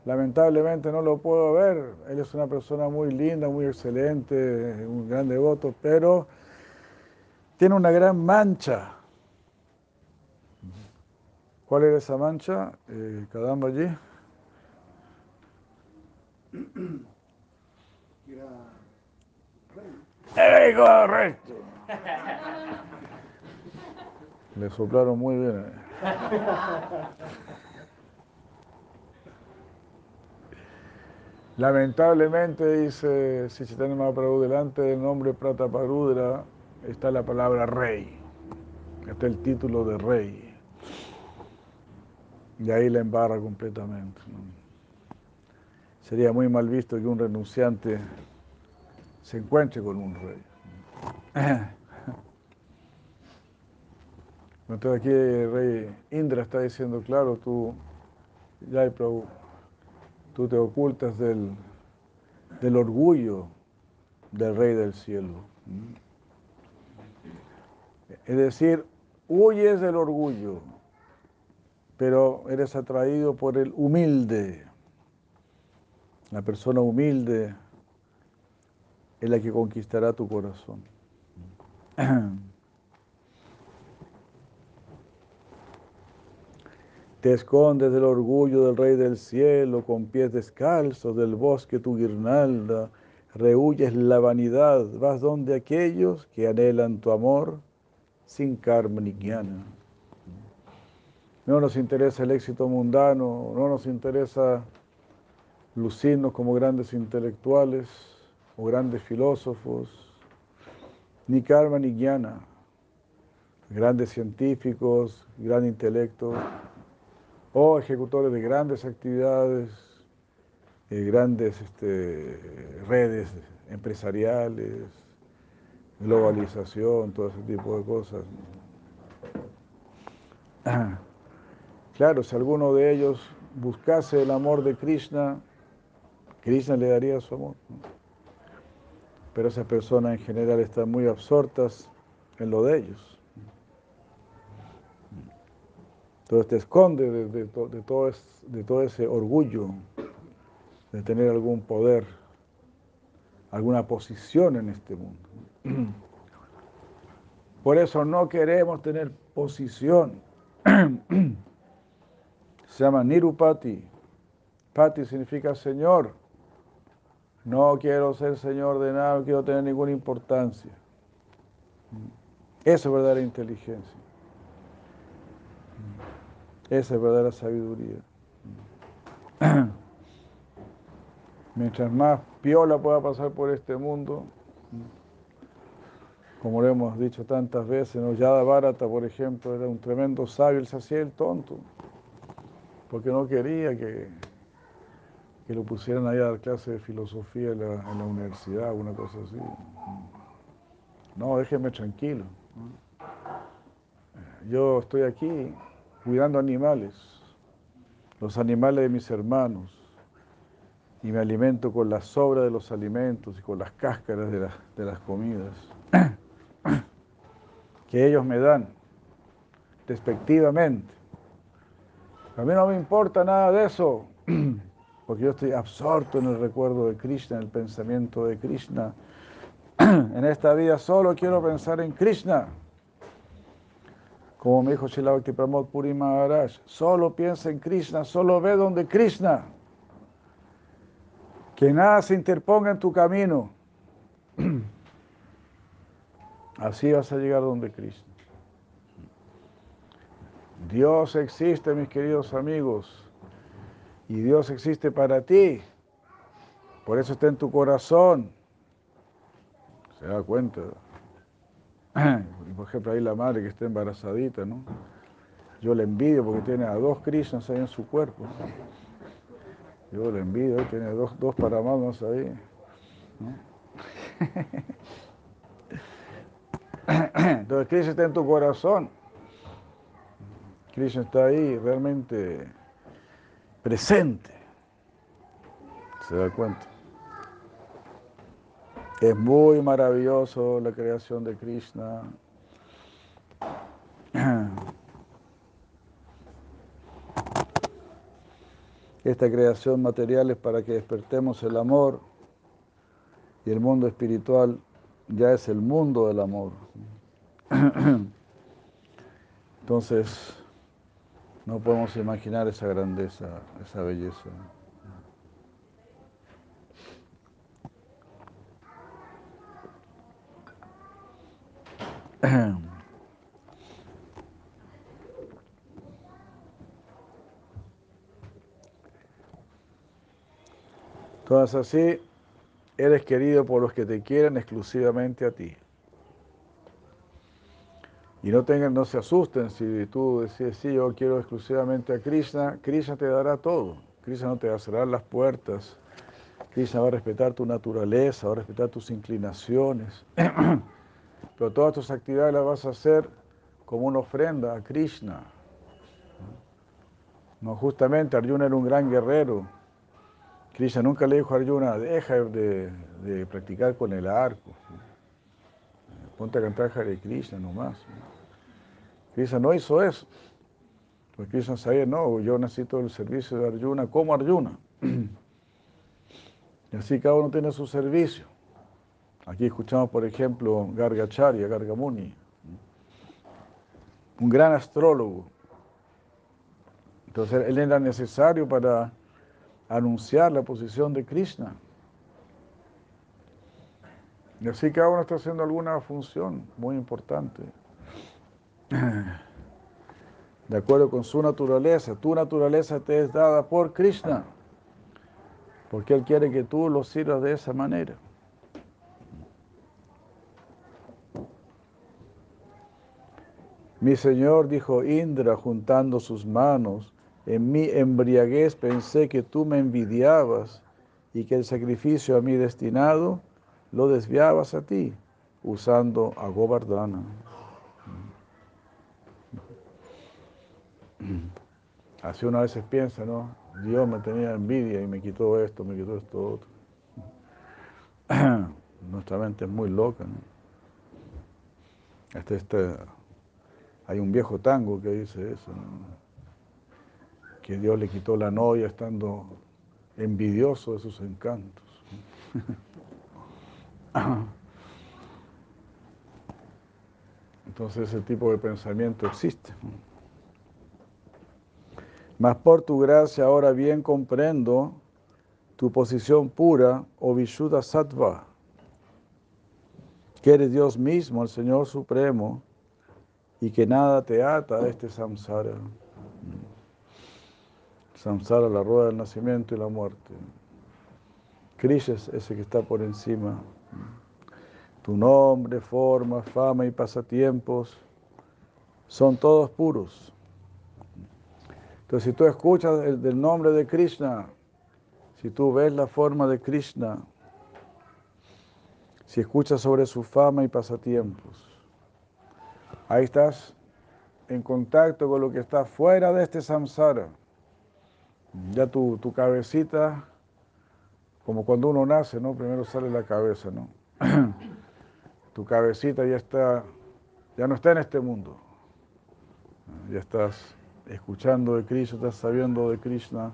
lamentablemente no lo puedo ver, él es una persona muy linda, muy excelente, un gran devoto, pero tiene una gran mancha. ¿Cuál era esa mancha? Eh, allí. (clears throat) correcto. (laughs) Le soplaron muy bien. Lamentablemente, dice si Sichitanya Mahaprabhu, delante del nombre Prataparudra está la palabra rey. Está el título de rey. Y ahí la embarra completamente. Sería muy mal visto que un renunciante se encuentre con un rey. (laughs) Entonces aquí el rey Indra está diciendo, claro, tú, Jai Prabhu, tú te ocultas del, del orgullo del rey del cielo. Es decir, huyes del orgullo, pero eres atraído por el humilde. La persona humilde es la que conquistará tu corazón. (clears throat) Te escondes del orgullo del Rey del Cielo, con pies descalzos del bosque tu guirnalda, rehuyes la vanidad, vas donde aquellos que anhelan tu amor sin karma ni jnana. No nos interesa el éxito mundano, no nos interesa lucirnos como grandes intelectuales o grandes filósofos, ni karma ni jnana, grandes científicos, gran intelecto, o ejecutores de grandes actividades, eh, grandes este, redes empresariales, globalización, todo ese tipo de cosas. (clears throat) Claro, si alguno de ellos buscase el amor de Krishna, Krishna le daría su amor. Pero esas personas en general están muy absortas en lo de ellos. Entonces te esconde de, todo, de todo ese orgullo de tener algún poder, alguna posición en este mundo. (clears throat) Por eso no queremos tener posición. (clears throat) Se llama Nirupati. Pati significa Señor. No quiero ser Señor de nada, no quiero tener ninguna importancia. Esa es verdadera inteligencia. Esa es verdadera sabiduría. (clears throat) Mientras más piola pueda pasar por este mundo, como lo hemos dicho tantas veces, ¿no? Yada Bharata, por ejemplo, era un tremendo sabio, él se hacía el tonto, porque no quería que, que lo pusieran ahí a dar clase de filosofía en la, en la universidad, una cosa así. No, déjenme tranquilo. Yo estoy aquí cuidando animales, los animales de mis hermanos y me alimento con la sobra de los alimentos y con las cáscaras de, de las comidas (coughs) que ellos me dan, respectivamente. A mí no me importa nada de eso, (clears throat) porque yo estoy absorto en el recuerdo de Krishna, en el pensamiento de Krishna. (clears throat) En esta vida solo quiero pensar en Krishna. Como me dijo Shilavakti Pramod Puri Maharaj, solo piensa en Krishna, solo ve donde Krishna. Que nada se interponga en tu camino. (clears throat) Así vas a llegar donde Cristo. Dios existe, mis queridos amigos, y Dios existe para ti. Por eso está en tu corazón. Se da cuenta. (clears throat) Por ejemplo, ahí la madre que está embarazadita, ¿no? Yo le envidio porque tiene a dos Krishnas ahí en su cuerpo. Yo le envidio, tiene dos, dos paramamas ahí. (clears throat) Entonces Cristo está en tu corazón. Cristo está ahí realmente presente. ¿Se da cuenta? Es muy maravilloso la creación de Krishna. Esta creación material es para que despertemos el amor y el mundo espiritual ya es el mundo del amor. (clears throat) Entonces, no podemos imaginar esa grandeza, esa belleza. Entonces así, eres querido por los que te quieren exclusivamente a ti. Y no, tengan, no se asusten si tú decides, sí, yo quiero exclusivamente a Krishna, Krishna te dará todo. Krishna no te va a cerrar las puertas. Krishna va a respetar tu naturaleza, va a respetar tus inclinaciones. (clears throat) Pero todas tus actividades las vas a hacer como una ofrenda a Krishna. No, justamente Arjuna era un gran guerrero Krishna nunca le dijo a Arjuna, deja de, practicar con el arco. Ponte a cantar Krishna nomás. Krishna no hizo eso. Porque Krishna sabía, no, yo necesito el servicio de Arjuna como Arjuna. (clears throat) Y así cada uno tiene su servicio. Aquí escuchamos, por ejemplo, Gargacharya, Gargamuni, un gran astrólogo. Entonces él era necesario para anunciar la posición de Krishna. Y así cada uno está haciendo alguna función muy importante. (clears throat) de acuerdo con su naturaleza. Tu naturaleza te es dada por Krishna, porque Él quiere que tú lo sirvas de esa manera. Mi Señor, dijo Indra, juntando sus manos, en mi embriaguez pensé que tú me envidiabas y que el sacrificio a mí destinado lo desviabas a ti, usando a Govardhana. Así una vez piensa, ¿no? Dios me tenía envidia y me quitó esto, me quitó esto otro. (clears throat) Nuestra mente es muy loca, ¿no? Este, este, hay un viejo tango que dice eso, que Dios le quitó la novia estando envidioso de sus encantos. (laughs) Entonces ese tipo de pensamiento existe. Mas por tu gracia ahora bien comprendo tu posición pura, o Vishuddha Sattva, que eres Dios mismo, el Señor Supremo, y que nada te ata a este samsara. Samsara, la rueda del nacimiento y la muerte. Krishna es ese que está por encima. Tu nombre, forma, fama y pasatiempos son todos puros. Entonces, si tú escuchas el del nombre de Krishna, si tú ves la forma de Krishna, si escuchas sobre su fama y pasatiempos, Ahí estás en contacto con lo que está fuera de este samsara. Ya tu, tu cabecita, como cuando uno nace, ¿no? Primero sale la cabeza, ¿no? (clears throat) tu cabecita ya está, ya no está en este mundo. Ya estás escuchando de Krishna, estás sabiendo de Krishna,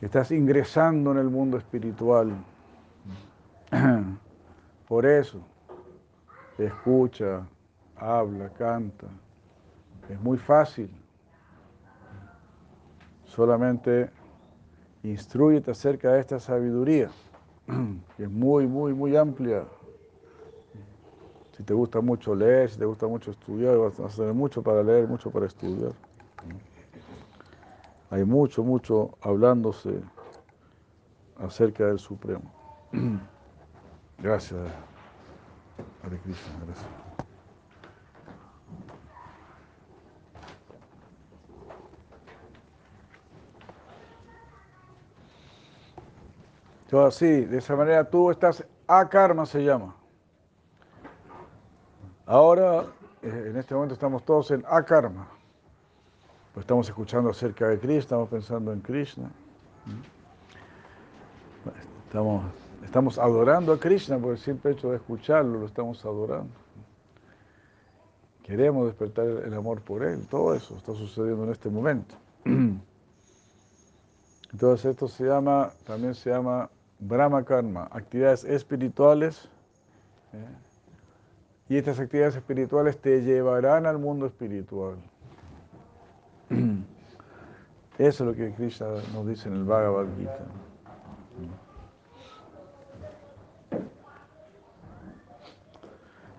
estás ingresando en el mundo espiritual. (clears throat) Por eso, escucha, habla, canta. Es muy fácil. Solamente instruyete acerca de esta sabiduría, (clears throat) que es muy, muy, muy amplia. Si te gusta mucho leer, si te gusta mucho estudiar, vas a tener mucho para leer, mucho para estudiar. Hay mucho, mucho hablándose acerca del Supremo. (clears throat) Gracias, Hare Krishna, gracias. así, de esa manera tú estás a karma se llama. Ahora, eh, en este momento estamos todos en akarma. Pues estamos escuchando acerca de Krishna, estamos pensando en Krishna. Estamos, estamos adorando a Krishna por el simple hecho de escucharlo, lo estamos adorando. Queremos despertar el amor por Él, todo eso está sucediendo en este momento. (clears throat) Entonces esto se llama, también se llama Brahma Karma, actividades espirituales. ¿eh? Y estas actividades espirituales te llevarán al mundo espiritual. (clears throat) Eso es lo que Krishna nos dice en el Bhagavad Gita.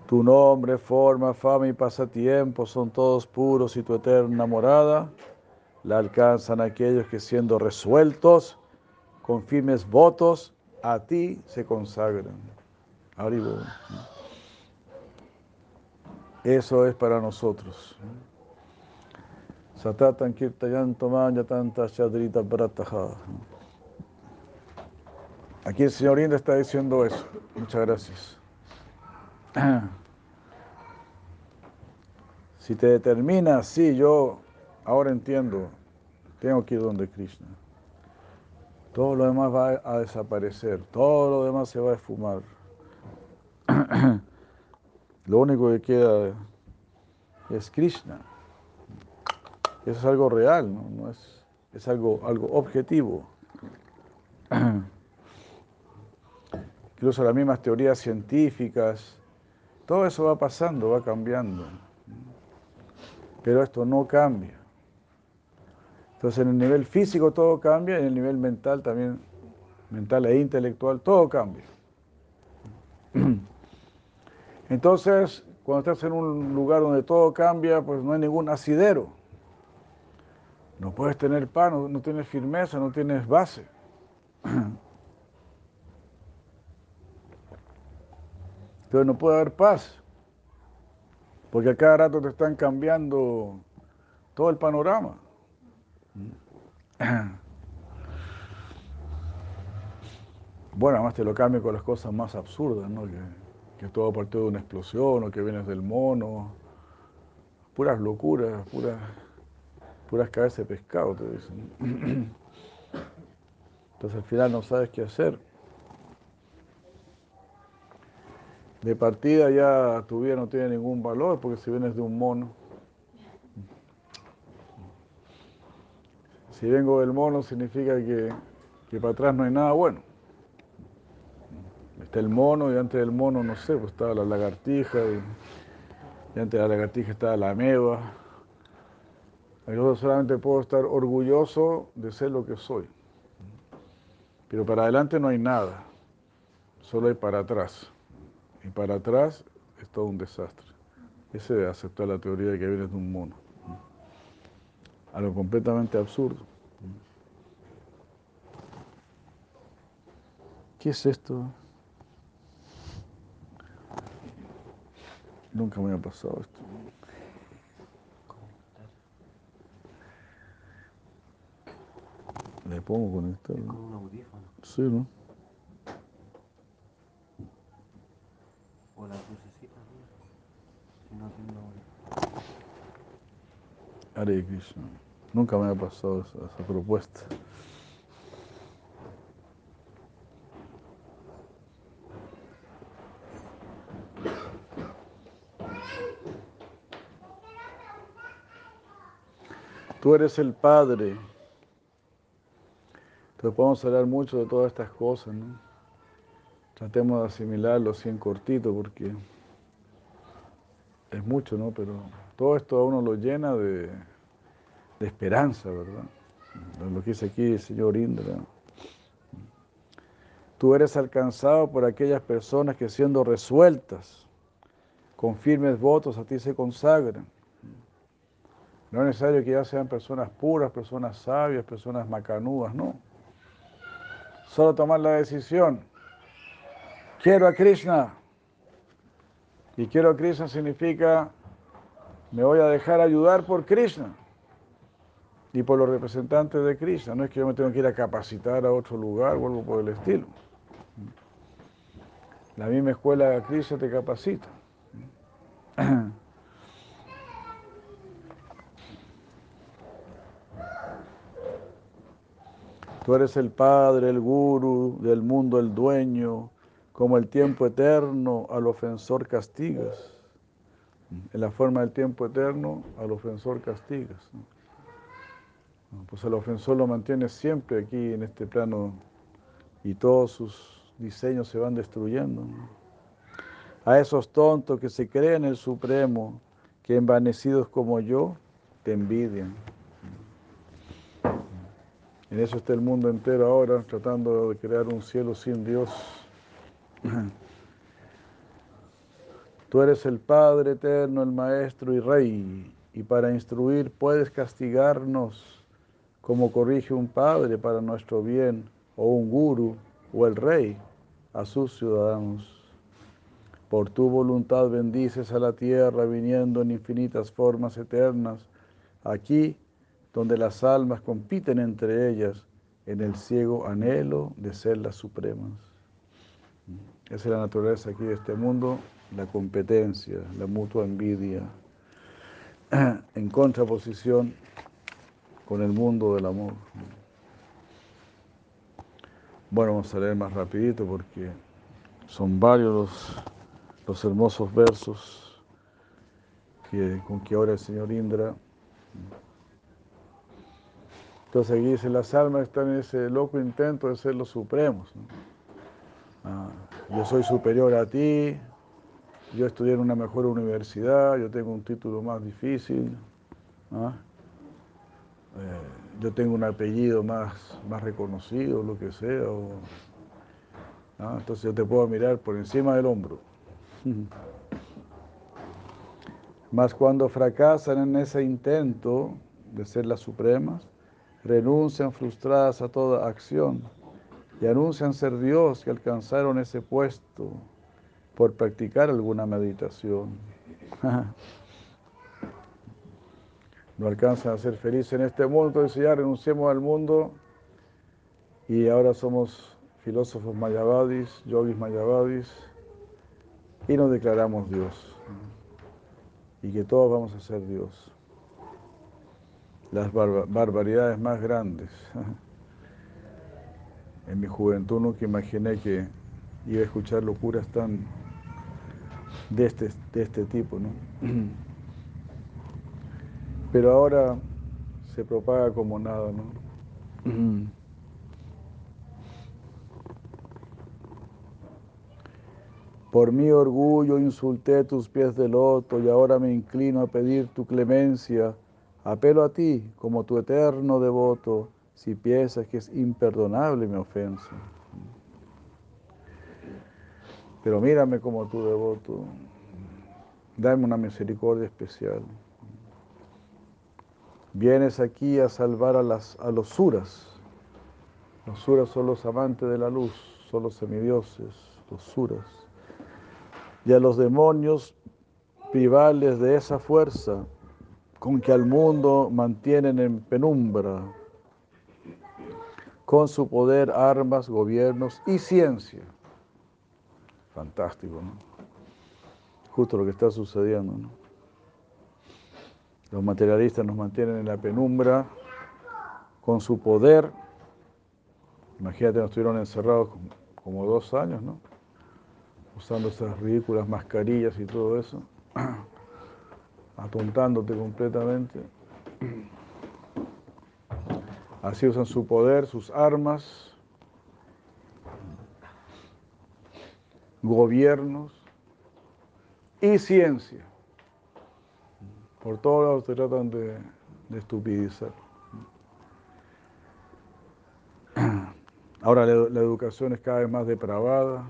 Tu nombre, forma, fama y pasatiempo son todos puros y tu eterna morada la alcanzan aquellos que siendo resueltos con firmes votos a ti se consagran. Eso es para nosotros. Satatan tanta chadrita Aquí el señor Inda está diciendo eso. Muchas gracias. Si te determinas, sí, yo ahora entiendo, tengo que ir donde Krishna todo lo demás va a desaparecer, todo lo demás se va a esfumar. Lo único que queda es Krishna. Eso es algo real, no, es, es algo, algo objetivo. (clears throat) Incluso las mismas teorías científicas, todo eso va pasando, va cambiando. Pero esto no cambia. Entonces en el nivel físico todo cambia, en el nivel mental también, mental e intelectual, todo cambia. (clears throat) Entonces, cuando estás en un lugar donde todo cambia, pues no hay ningún asidero. No puedes tener paz, no, tienes firmeza, no tienes base. (clears throat) Entonces no puede haber paz, porque a cada rato te están cambiando todo el panorama. (clears throat) Bueno, además te lo cambio con las cosas más absurdas, ¿no? Que todo partió de una explosión o que vienes del mono. Puras locuras, puras, puras cabezas de pescado, te dicen. (clears throat) Entonces al final no sabes qué hacer. De partida ya tu vida no tiene ningún valor porque si vienes de un mono. Si vengo del mono significa que, que para atrás no hay nada bueno. Está el mono y antes del mono, no sé, pues estaba la lagartija y, y antes de la lagartija estaba la ameba. Yo solamente puedo estar orgulloso de ser lo que soy. Pero para adelante no hay nada, solo hay para atrás. Y para atrás es todo un desastre. Ese aceptar la teoría de que vienes de un mono. Algo completamente absurdo. ¿Qué es esto? Nunca me ha pasado esto. Le pongo conectar. Con un audífono Sí, ¿no? o las lucecitas. Si no tengo audífono. Hare Krishna. Nunca me ha pasado esa, esa propuesta. Tú eres el Padre. Entonces podemos hablar mucho de todas estas cosas, ¿no? Tratemos de asimilarlo así en cortito porque es mucho, ¿no? Pero todo esto a uno lo llena de, esperanza, ¿verdad? Lo que dice aquí el señor Indra. Tú eres alcanzado por aquellas personas que siendo resueltas, con firmes votos a ti se consagran. No es necesario que ya sean personas puras, personas sabias, personas macanudas, no. Solo tomar la decisión. Quiero a Krishna. Y quiero a Krishna significa me voy a dejar ayudar por Krishna y por los representantes de Krishna. No es que yo me tengo que ir a capacitar a otro lugar o algo por el estilo. La misma escuela de Krishna te capacita. (clears throat) Tú eres el Padre, el Guru, del mundo el dueño, como el tiempo eterno al ofensor castigas. En la forma del tiempo eterno al ofensor castigas. Pues el ofensor lo mantiene siempre aquí en este plano y todos sus diseños se van destruyendo. A esos tontos que se creen el Supremo, que envanecidos como yo, te envidian. En eso está el mundo entero ahora, tratando de crear un cielo sin Dios. (clears throat) Tú eres el Padre eterno, el Maestro y Rey, y para instruir puedes castigarnos como corrige un padre para nuestro bien, o un guru, o el rey, a sus ciudadanos. Por tu voluntad bendices a la tierra viniendo en infinitas formas eternas, aquí donde las almas compiten entre ellas en el ciego anhelo de ser las supremas. Esa es la naturaleza aquí de este mundo, la competencia, la mutua envidia, (clears throat) en contraposición con el mundo del amor. Bueno, vamos a leer más rapidito porque son varios los, los hermosos versos que, con que ahora el señor Indra. Entonces aquí dice, las almas están en ese loco intento de ser los supremos. Ah, yo soy superior a ti, yo estudié en una mejor universidad, yo tengo un título más difícil. Eh, yo tengo un apellido más, más reconocido, lo que sea, entonces yo te puedo mirar por encima del hombro. (laughs) Mas cuando fracasan en ese intento de ser las supremas, renuncian frustradas a toda acción y anuncian ser Dios que alcanzaron ese puesto por practicar alguna meditación. (laughs) no alcanzan a ser felices en este mundo, entonces ya renunciemos al mundo y ahora somos filósofos mayavadis, yogis mayavadis y nos declaramos Dios y que todos vamos a ser Dios. Las barbaridades más grandes. (laughs) En mi juventud nunca imaginé que iba a escuchar locuras tan de este, de este tipo, ¿no? (clears throat) Pero ahora se propaga como nada, ¿no? (clears throat) Por mi orgullo insulté tus pies de loto y ahora me inclino a pedir tu clemencia. Apelo a ti como tu eterno devoto si piensas que es imperdonable mi ofensa. Pero mírame como tu devoto. Dame una misericordia especial. Vienes aquí a salvar a, las, a los suras. Los suras son los amantes de la luz, son los semidioses, los suras y a los demonios privarles de esa fuerza con que al mundo mantienen en penumbra, con su poder, armas, gobiernos y ciencia. Fantástico, ¿no? Justo lo que está sucediendo, ¿no? Los materialistas nos mantienen en la penumbra con su poder. Imagínate, nos estuvieron encerrados como dos años, ¿no? usando esas ridículas mascarillas y todo eso, (clears throat) atontándote completamente. Así usan su poder, sus armas, gobiernos y ciencia. Por todos lados te tratan de, de estupidizar. Ahora la, la educación es cada vez más depravada,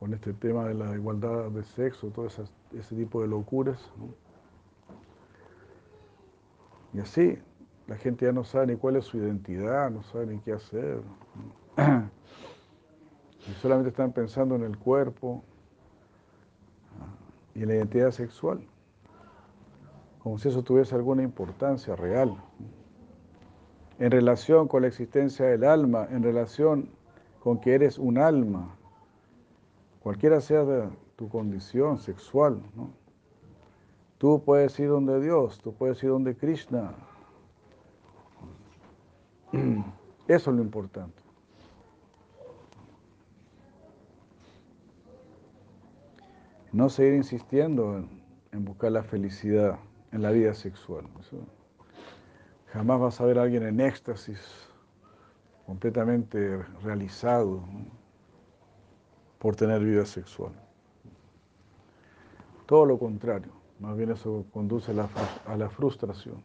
con este tema de la igualdad de sexo, todo ese, tipo de locuras. Y así, la gente ya no sabe ni cuál es su identidad, no sabe ni qué hacer. (clears throat) Y solamente están pensando en el cuerpo y en la identidad sexual, como si eso tuviese alguna importancia real. En relación con la existencia del alma, en relación con que eres un alma, cualquiera sea tu condición sexual, ¿no? Tú puedes ir donde Dios, tú puedes ir donde Krishna. (clears throat) Eso es lo importante. No seguir insistiendo en, buscar la felicidad en la vida sexual. jamás vas a ver a alguien en éxtasis, completamente realizado por tener vida sexual. Todo lo contrario, más bien eso conduce a la, frustración.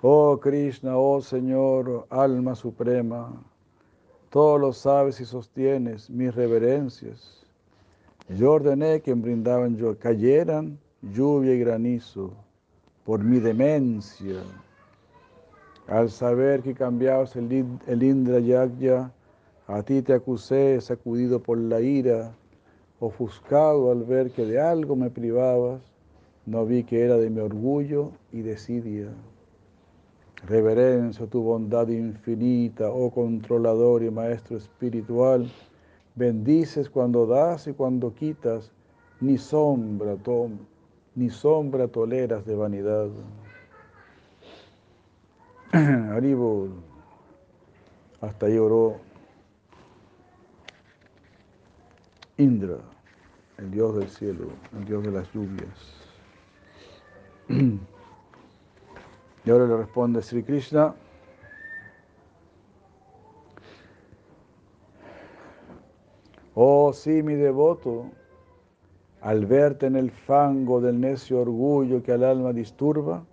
Oh Krishna, oh Señor, alma suprema, todo lo sabes y sostienes mis reverencias. Yo ordené que Brindaban yo cayeran lluvia y granizo por mi demencia al saber que cambiabas el, el Indra Yagya, a ti te acusé, sacudido por la ira, ofuscado al ver que de algo me privabas, no vi que era de mi orgullo y desidia. Reverencio tu bondad infinita, oh controlador y maestro espiritual, bendices cuando das y cuando quitas, ni sombra, ni sombra toleras de vanidad. (clears throat) Haribol. Hasta ahí oró Indra, el dios del cielo, el dios de las lluvias. (clears throat) Y ahora le responde Sri Krishna. Oh sí, mi devoto, al verte en el fango del necio orgullo que al alma disturba,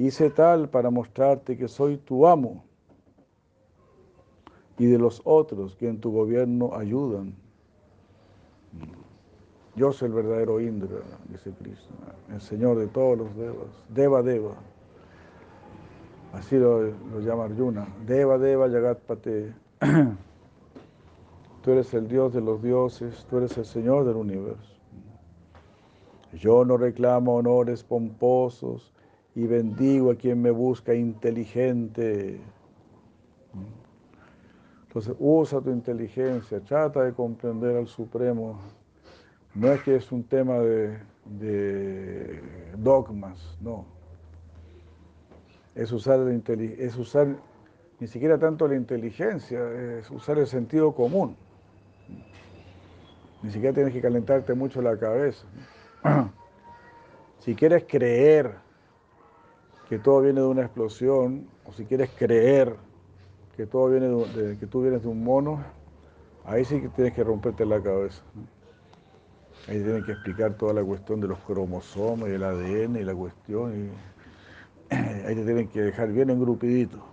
Hice tal para mostrarte que soy tu amo y de los otros que en tu gobierno ayudan. Yo soy el verdadero Indra, dice Krishna, el Señor de todos los devas, Deva Deva. Así lo, lo llama Arjuna, Deva Deva Yagatpate. (clears throat) Tú eres el Dios de los dioses, tú eres el Señor del universo. Yo no reclamo honores pomposos y bendigo a quien me busca inteligente. Entonces usa tu inteligencia, trata de comprender al Supremo. No es que es un tema de, dogmas, no. Es usar, es usar ni siquiera tanto la inteligencia, es usar el sentido común. Ni siquiera tienes que calentarte mucho la cabeza. (clears throat) Si quieres creer que todo viene de una explosión, o si quieres creer que todo viene de, que tú vienes de un mono, ahí sí que tienes que romperte la cabeza. Ahí tienes que explicar toda la cuestión de los cromosomas y el ADN y la cuestión. Y (clears throat) ahí te tienen que dejar bien engrupidito.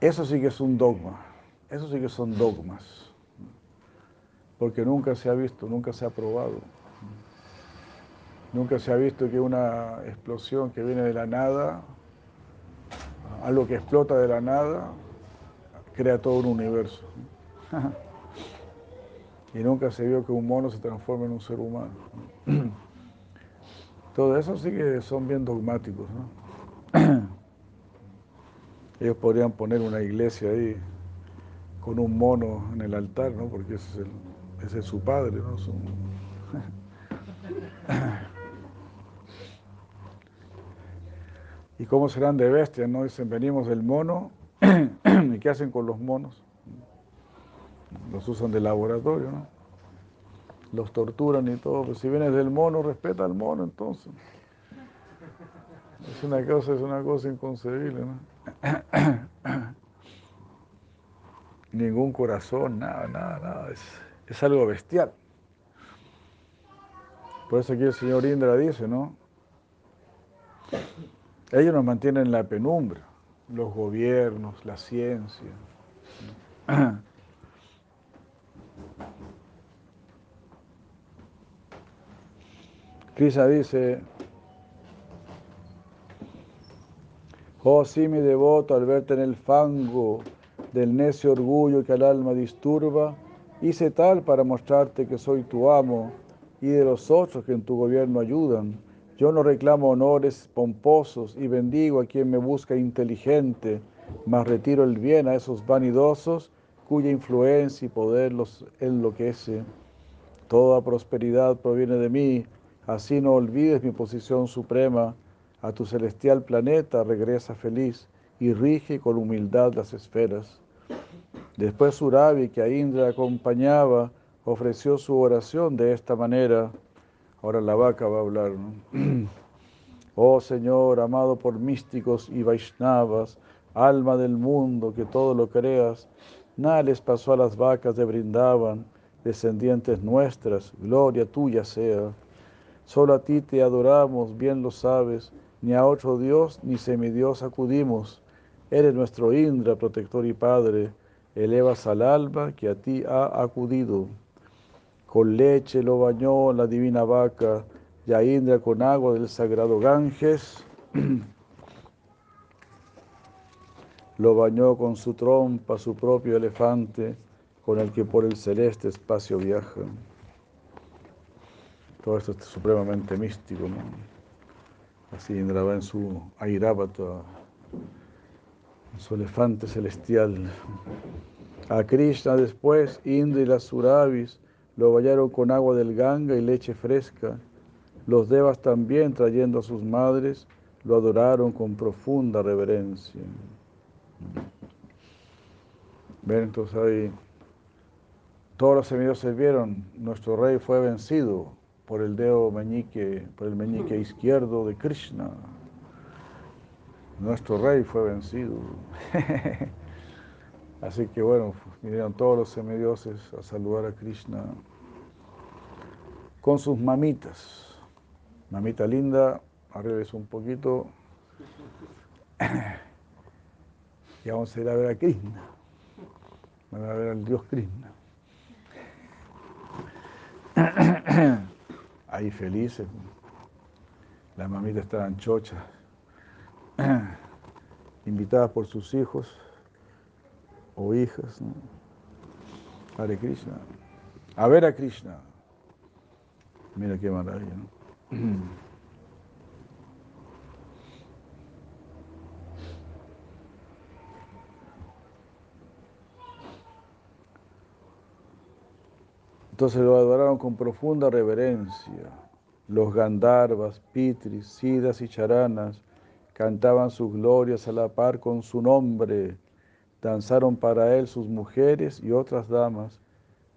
Eso sí que es un dogma. Eso sí que son dogmas. Porque nunca se ha visto, nunca se ha probado. Nunca se ha visto que una explosión que viene de la nada, algo que explota de la nada, crea todo un universo. y nunca se vio que un mono se transforme en un ser humano. Todo eso sí que son bien dogmáticos. Ellos podrían poner una iglesia ahí con un mono en el altar, ¿no? porque ese es, su padre. ¿no? (laughs) ¿Y cómo serán de bestias? ¿no? Dicen, venimos del mono. (clears throat) ¿Y qué hacen con los monos? Los usan de laboratorio, ¿no? Los torturan y todo. Pues si vienes del mono, respeta al mono entonces. Es una cosa, es una cosa inconcebible, ¿no? (clears throat) Ningún corazón, nada, nada, nada. Es, es algo bestial. Por eso aquí el señor Indra dice, ¿no? Ellos nos mantienen en la penumbra, los gobiernos, la ciencia. (clears throat) Krishna dice, oh sí mi devoto, al verte en el fango del necio orgullo que al alma disturba, hice tal para mostrarte que soy tu amo y de los otros que en tu gobierno ayudan yo no reclamo honores pomposos y bendigo a quien me busca inteligente, mas retiro el bien a esos vanidosos cuya influencia y poder los enloquece. Toda prosperidad proviene de mí, así no olvides mi posición suprema. A tu celestial planeta regresa feliz y rige con humildad las esferas. Después Surabi, que a Indra acompañaba, ofreció su oración de esta manera. Ahora la vaca va a hablar. (clears throat) oh Señor, amado por místicos y Vaishnavas, alma del mundo, que todo lo creas, nada les pasó a las vacas de Brindaban, descendientes nuestras, gloria tuya sea. Solo a ti te adoramos, bien lo sabes, ni a otro Dios ni semidios acudimos. Eres nuestro Indra, protector y Padre, elevas al alma que a ti ha acudido. Con leche lo bañó la divina vaca, Indra con agua del sagrado Ganges. (clears throat) lo bañó con su trompa su propio elefante, con el que por el celeste espacio viaja. Todo esto es supremamente místico, ¿no? Así Indra va en su Airavata, en su elefante celestial. A Krishna después, Indra y las Suravis lo bañaron con agua del Ganga y leche fresca. Los devas también, trayendo a sus madres, lo adoraron con profunda reverencia. Ven, entonces ahí todos los semidioses vieron, nuestro rey fue vencido por el dedo meñique, por el meñique izquierdo de Krishna. Nuestro rey fue vencido. (laughs) Así que bueno, vinieron todos los semidioses a saludar a Krishna con sus mamitas. Mamita linda, arregles un poquito. (coughs) Y vamos a ir a ver a Krishna. Van a ver al dios Krishna. (coughs) Ahí felices. Las mamitas estaban chochas, (coughs) invitadas por sus hijos o hijas. ¿no? Hare Krishna. A ver a Krishna. Mira qué maravilla, ¿no? Entonces lo adoraron con profunda reverencia. Los Gandharvas, Pitris, Sidas y Charanas cantaban sus glorias a la par con su nombre. Danzaron para él sus mujeres y otras damas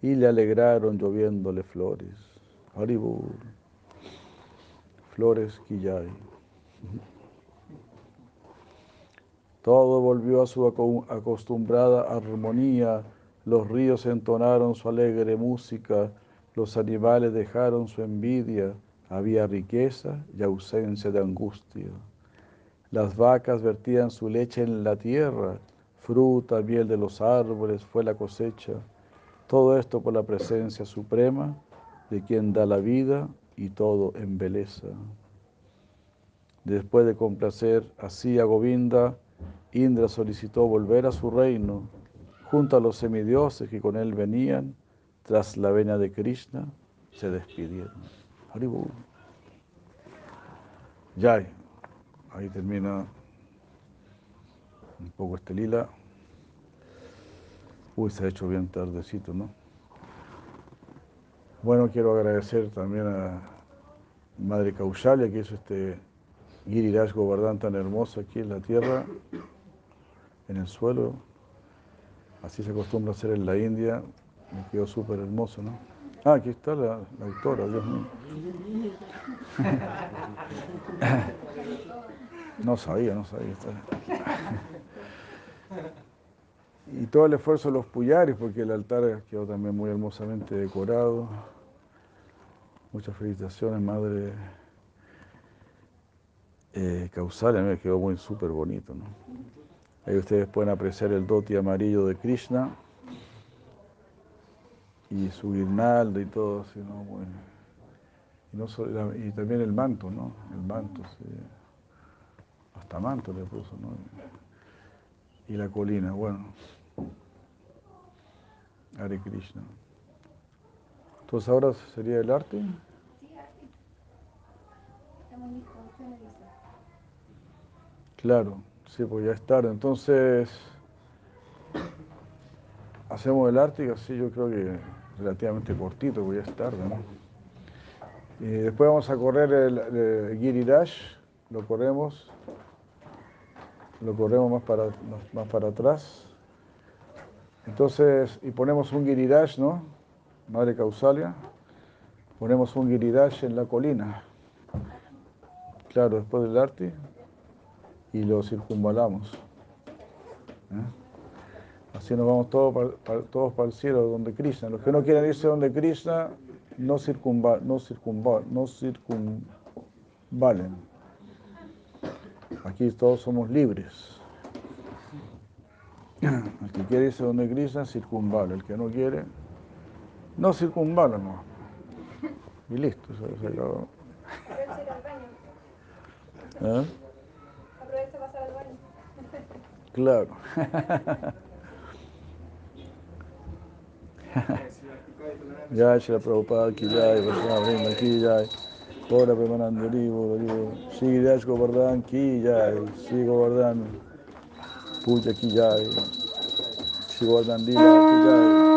y le alegraron lloviéndole flores. Haribur. Flores Quillay. Todo volvió a su acostumbrada armonía los ríos entonaron su alegre música, los animales dejaron su envidia, había riqueza y ausencia de angustia. Las vacas vertían su leche en la tierra, fruta, miel de los árboles fue la cosecha. Todo esto por la presencia suprema de quien da la vida y todo en. Después de complacer así a Govinda, Indra solicitó volver a su reino junto a los semidioses que con él venían, tras la vena de Krishna, se despidieron. Haribur. Yay. Ahí termina un poco este lila. Uy, se ha hecho bien tardecito, ¿no? Bueno, quiero agradecer también a Madre Kaushalya que hizo este Giriraj Govardhan tan hermoso aquí en la tierra, en el suelo. Así se acostumbra hacer en la India. Me quedó súper hermoso, ¿no? Ah, aquí está la, autora, Dios mío. (laughs) No sabía, no sabía. Y todo el esfuerzo de los puyares, porque el altar quedó también muy hermosamente decorado. Muchas felicitaciones, madre eh, causal, a mí me quedó muy súper bonito. ¿no? Ahí ustedes pueden apreciar el doti amarillo de Krishna y su guirnalda y todo así, ¿no? y, también el manto, ¿no? El manto, sí. Hasta manto le puso, ¿no? Y la colina, bueno. Hare Krishna. Entonces ahora sería el arte. Sí, arte. Claro. Sí, pues ya es tarde. Entonces, hacemos el Ártico, sí, yo creo que relativamente cortito, porque ya es tarde, ¿no? Y después vamos a correr el, el Giriraj, lo corremos, lo corremos más para, más, para atrás. Entonces, y ponemos un Giriraj, ¿no? Madre Causalia. Ponemos un Giriraj en la colina. Claro, después del Arti y lo circunvalamos. ¿eh? Así nos vamos todos para, todos para el cielo, donde Krishna. Los que no quieren irse donde Krishna, no, circunval, no, circunval, no circunvalen. Aquí todos somos libres. El que quiere irse donde Krishna, circunvala. El que no quiere, no circunvala, no. Y listo, se, acabó. ¿Eh? Claro. (laughs) Jai Shri Prabhupada ki jai, Vaishnava Vrinda ki jai, Gora Premananda Rivo, Rivo, Shri Raj Govardhan ki jai, Shri Govardhan Puja ki jai, Shri Govardhan Lila ki jai.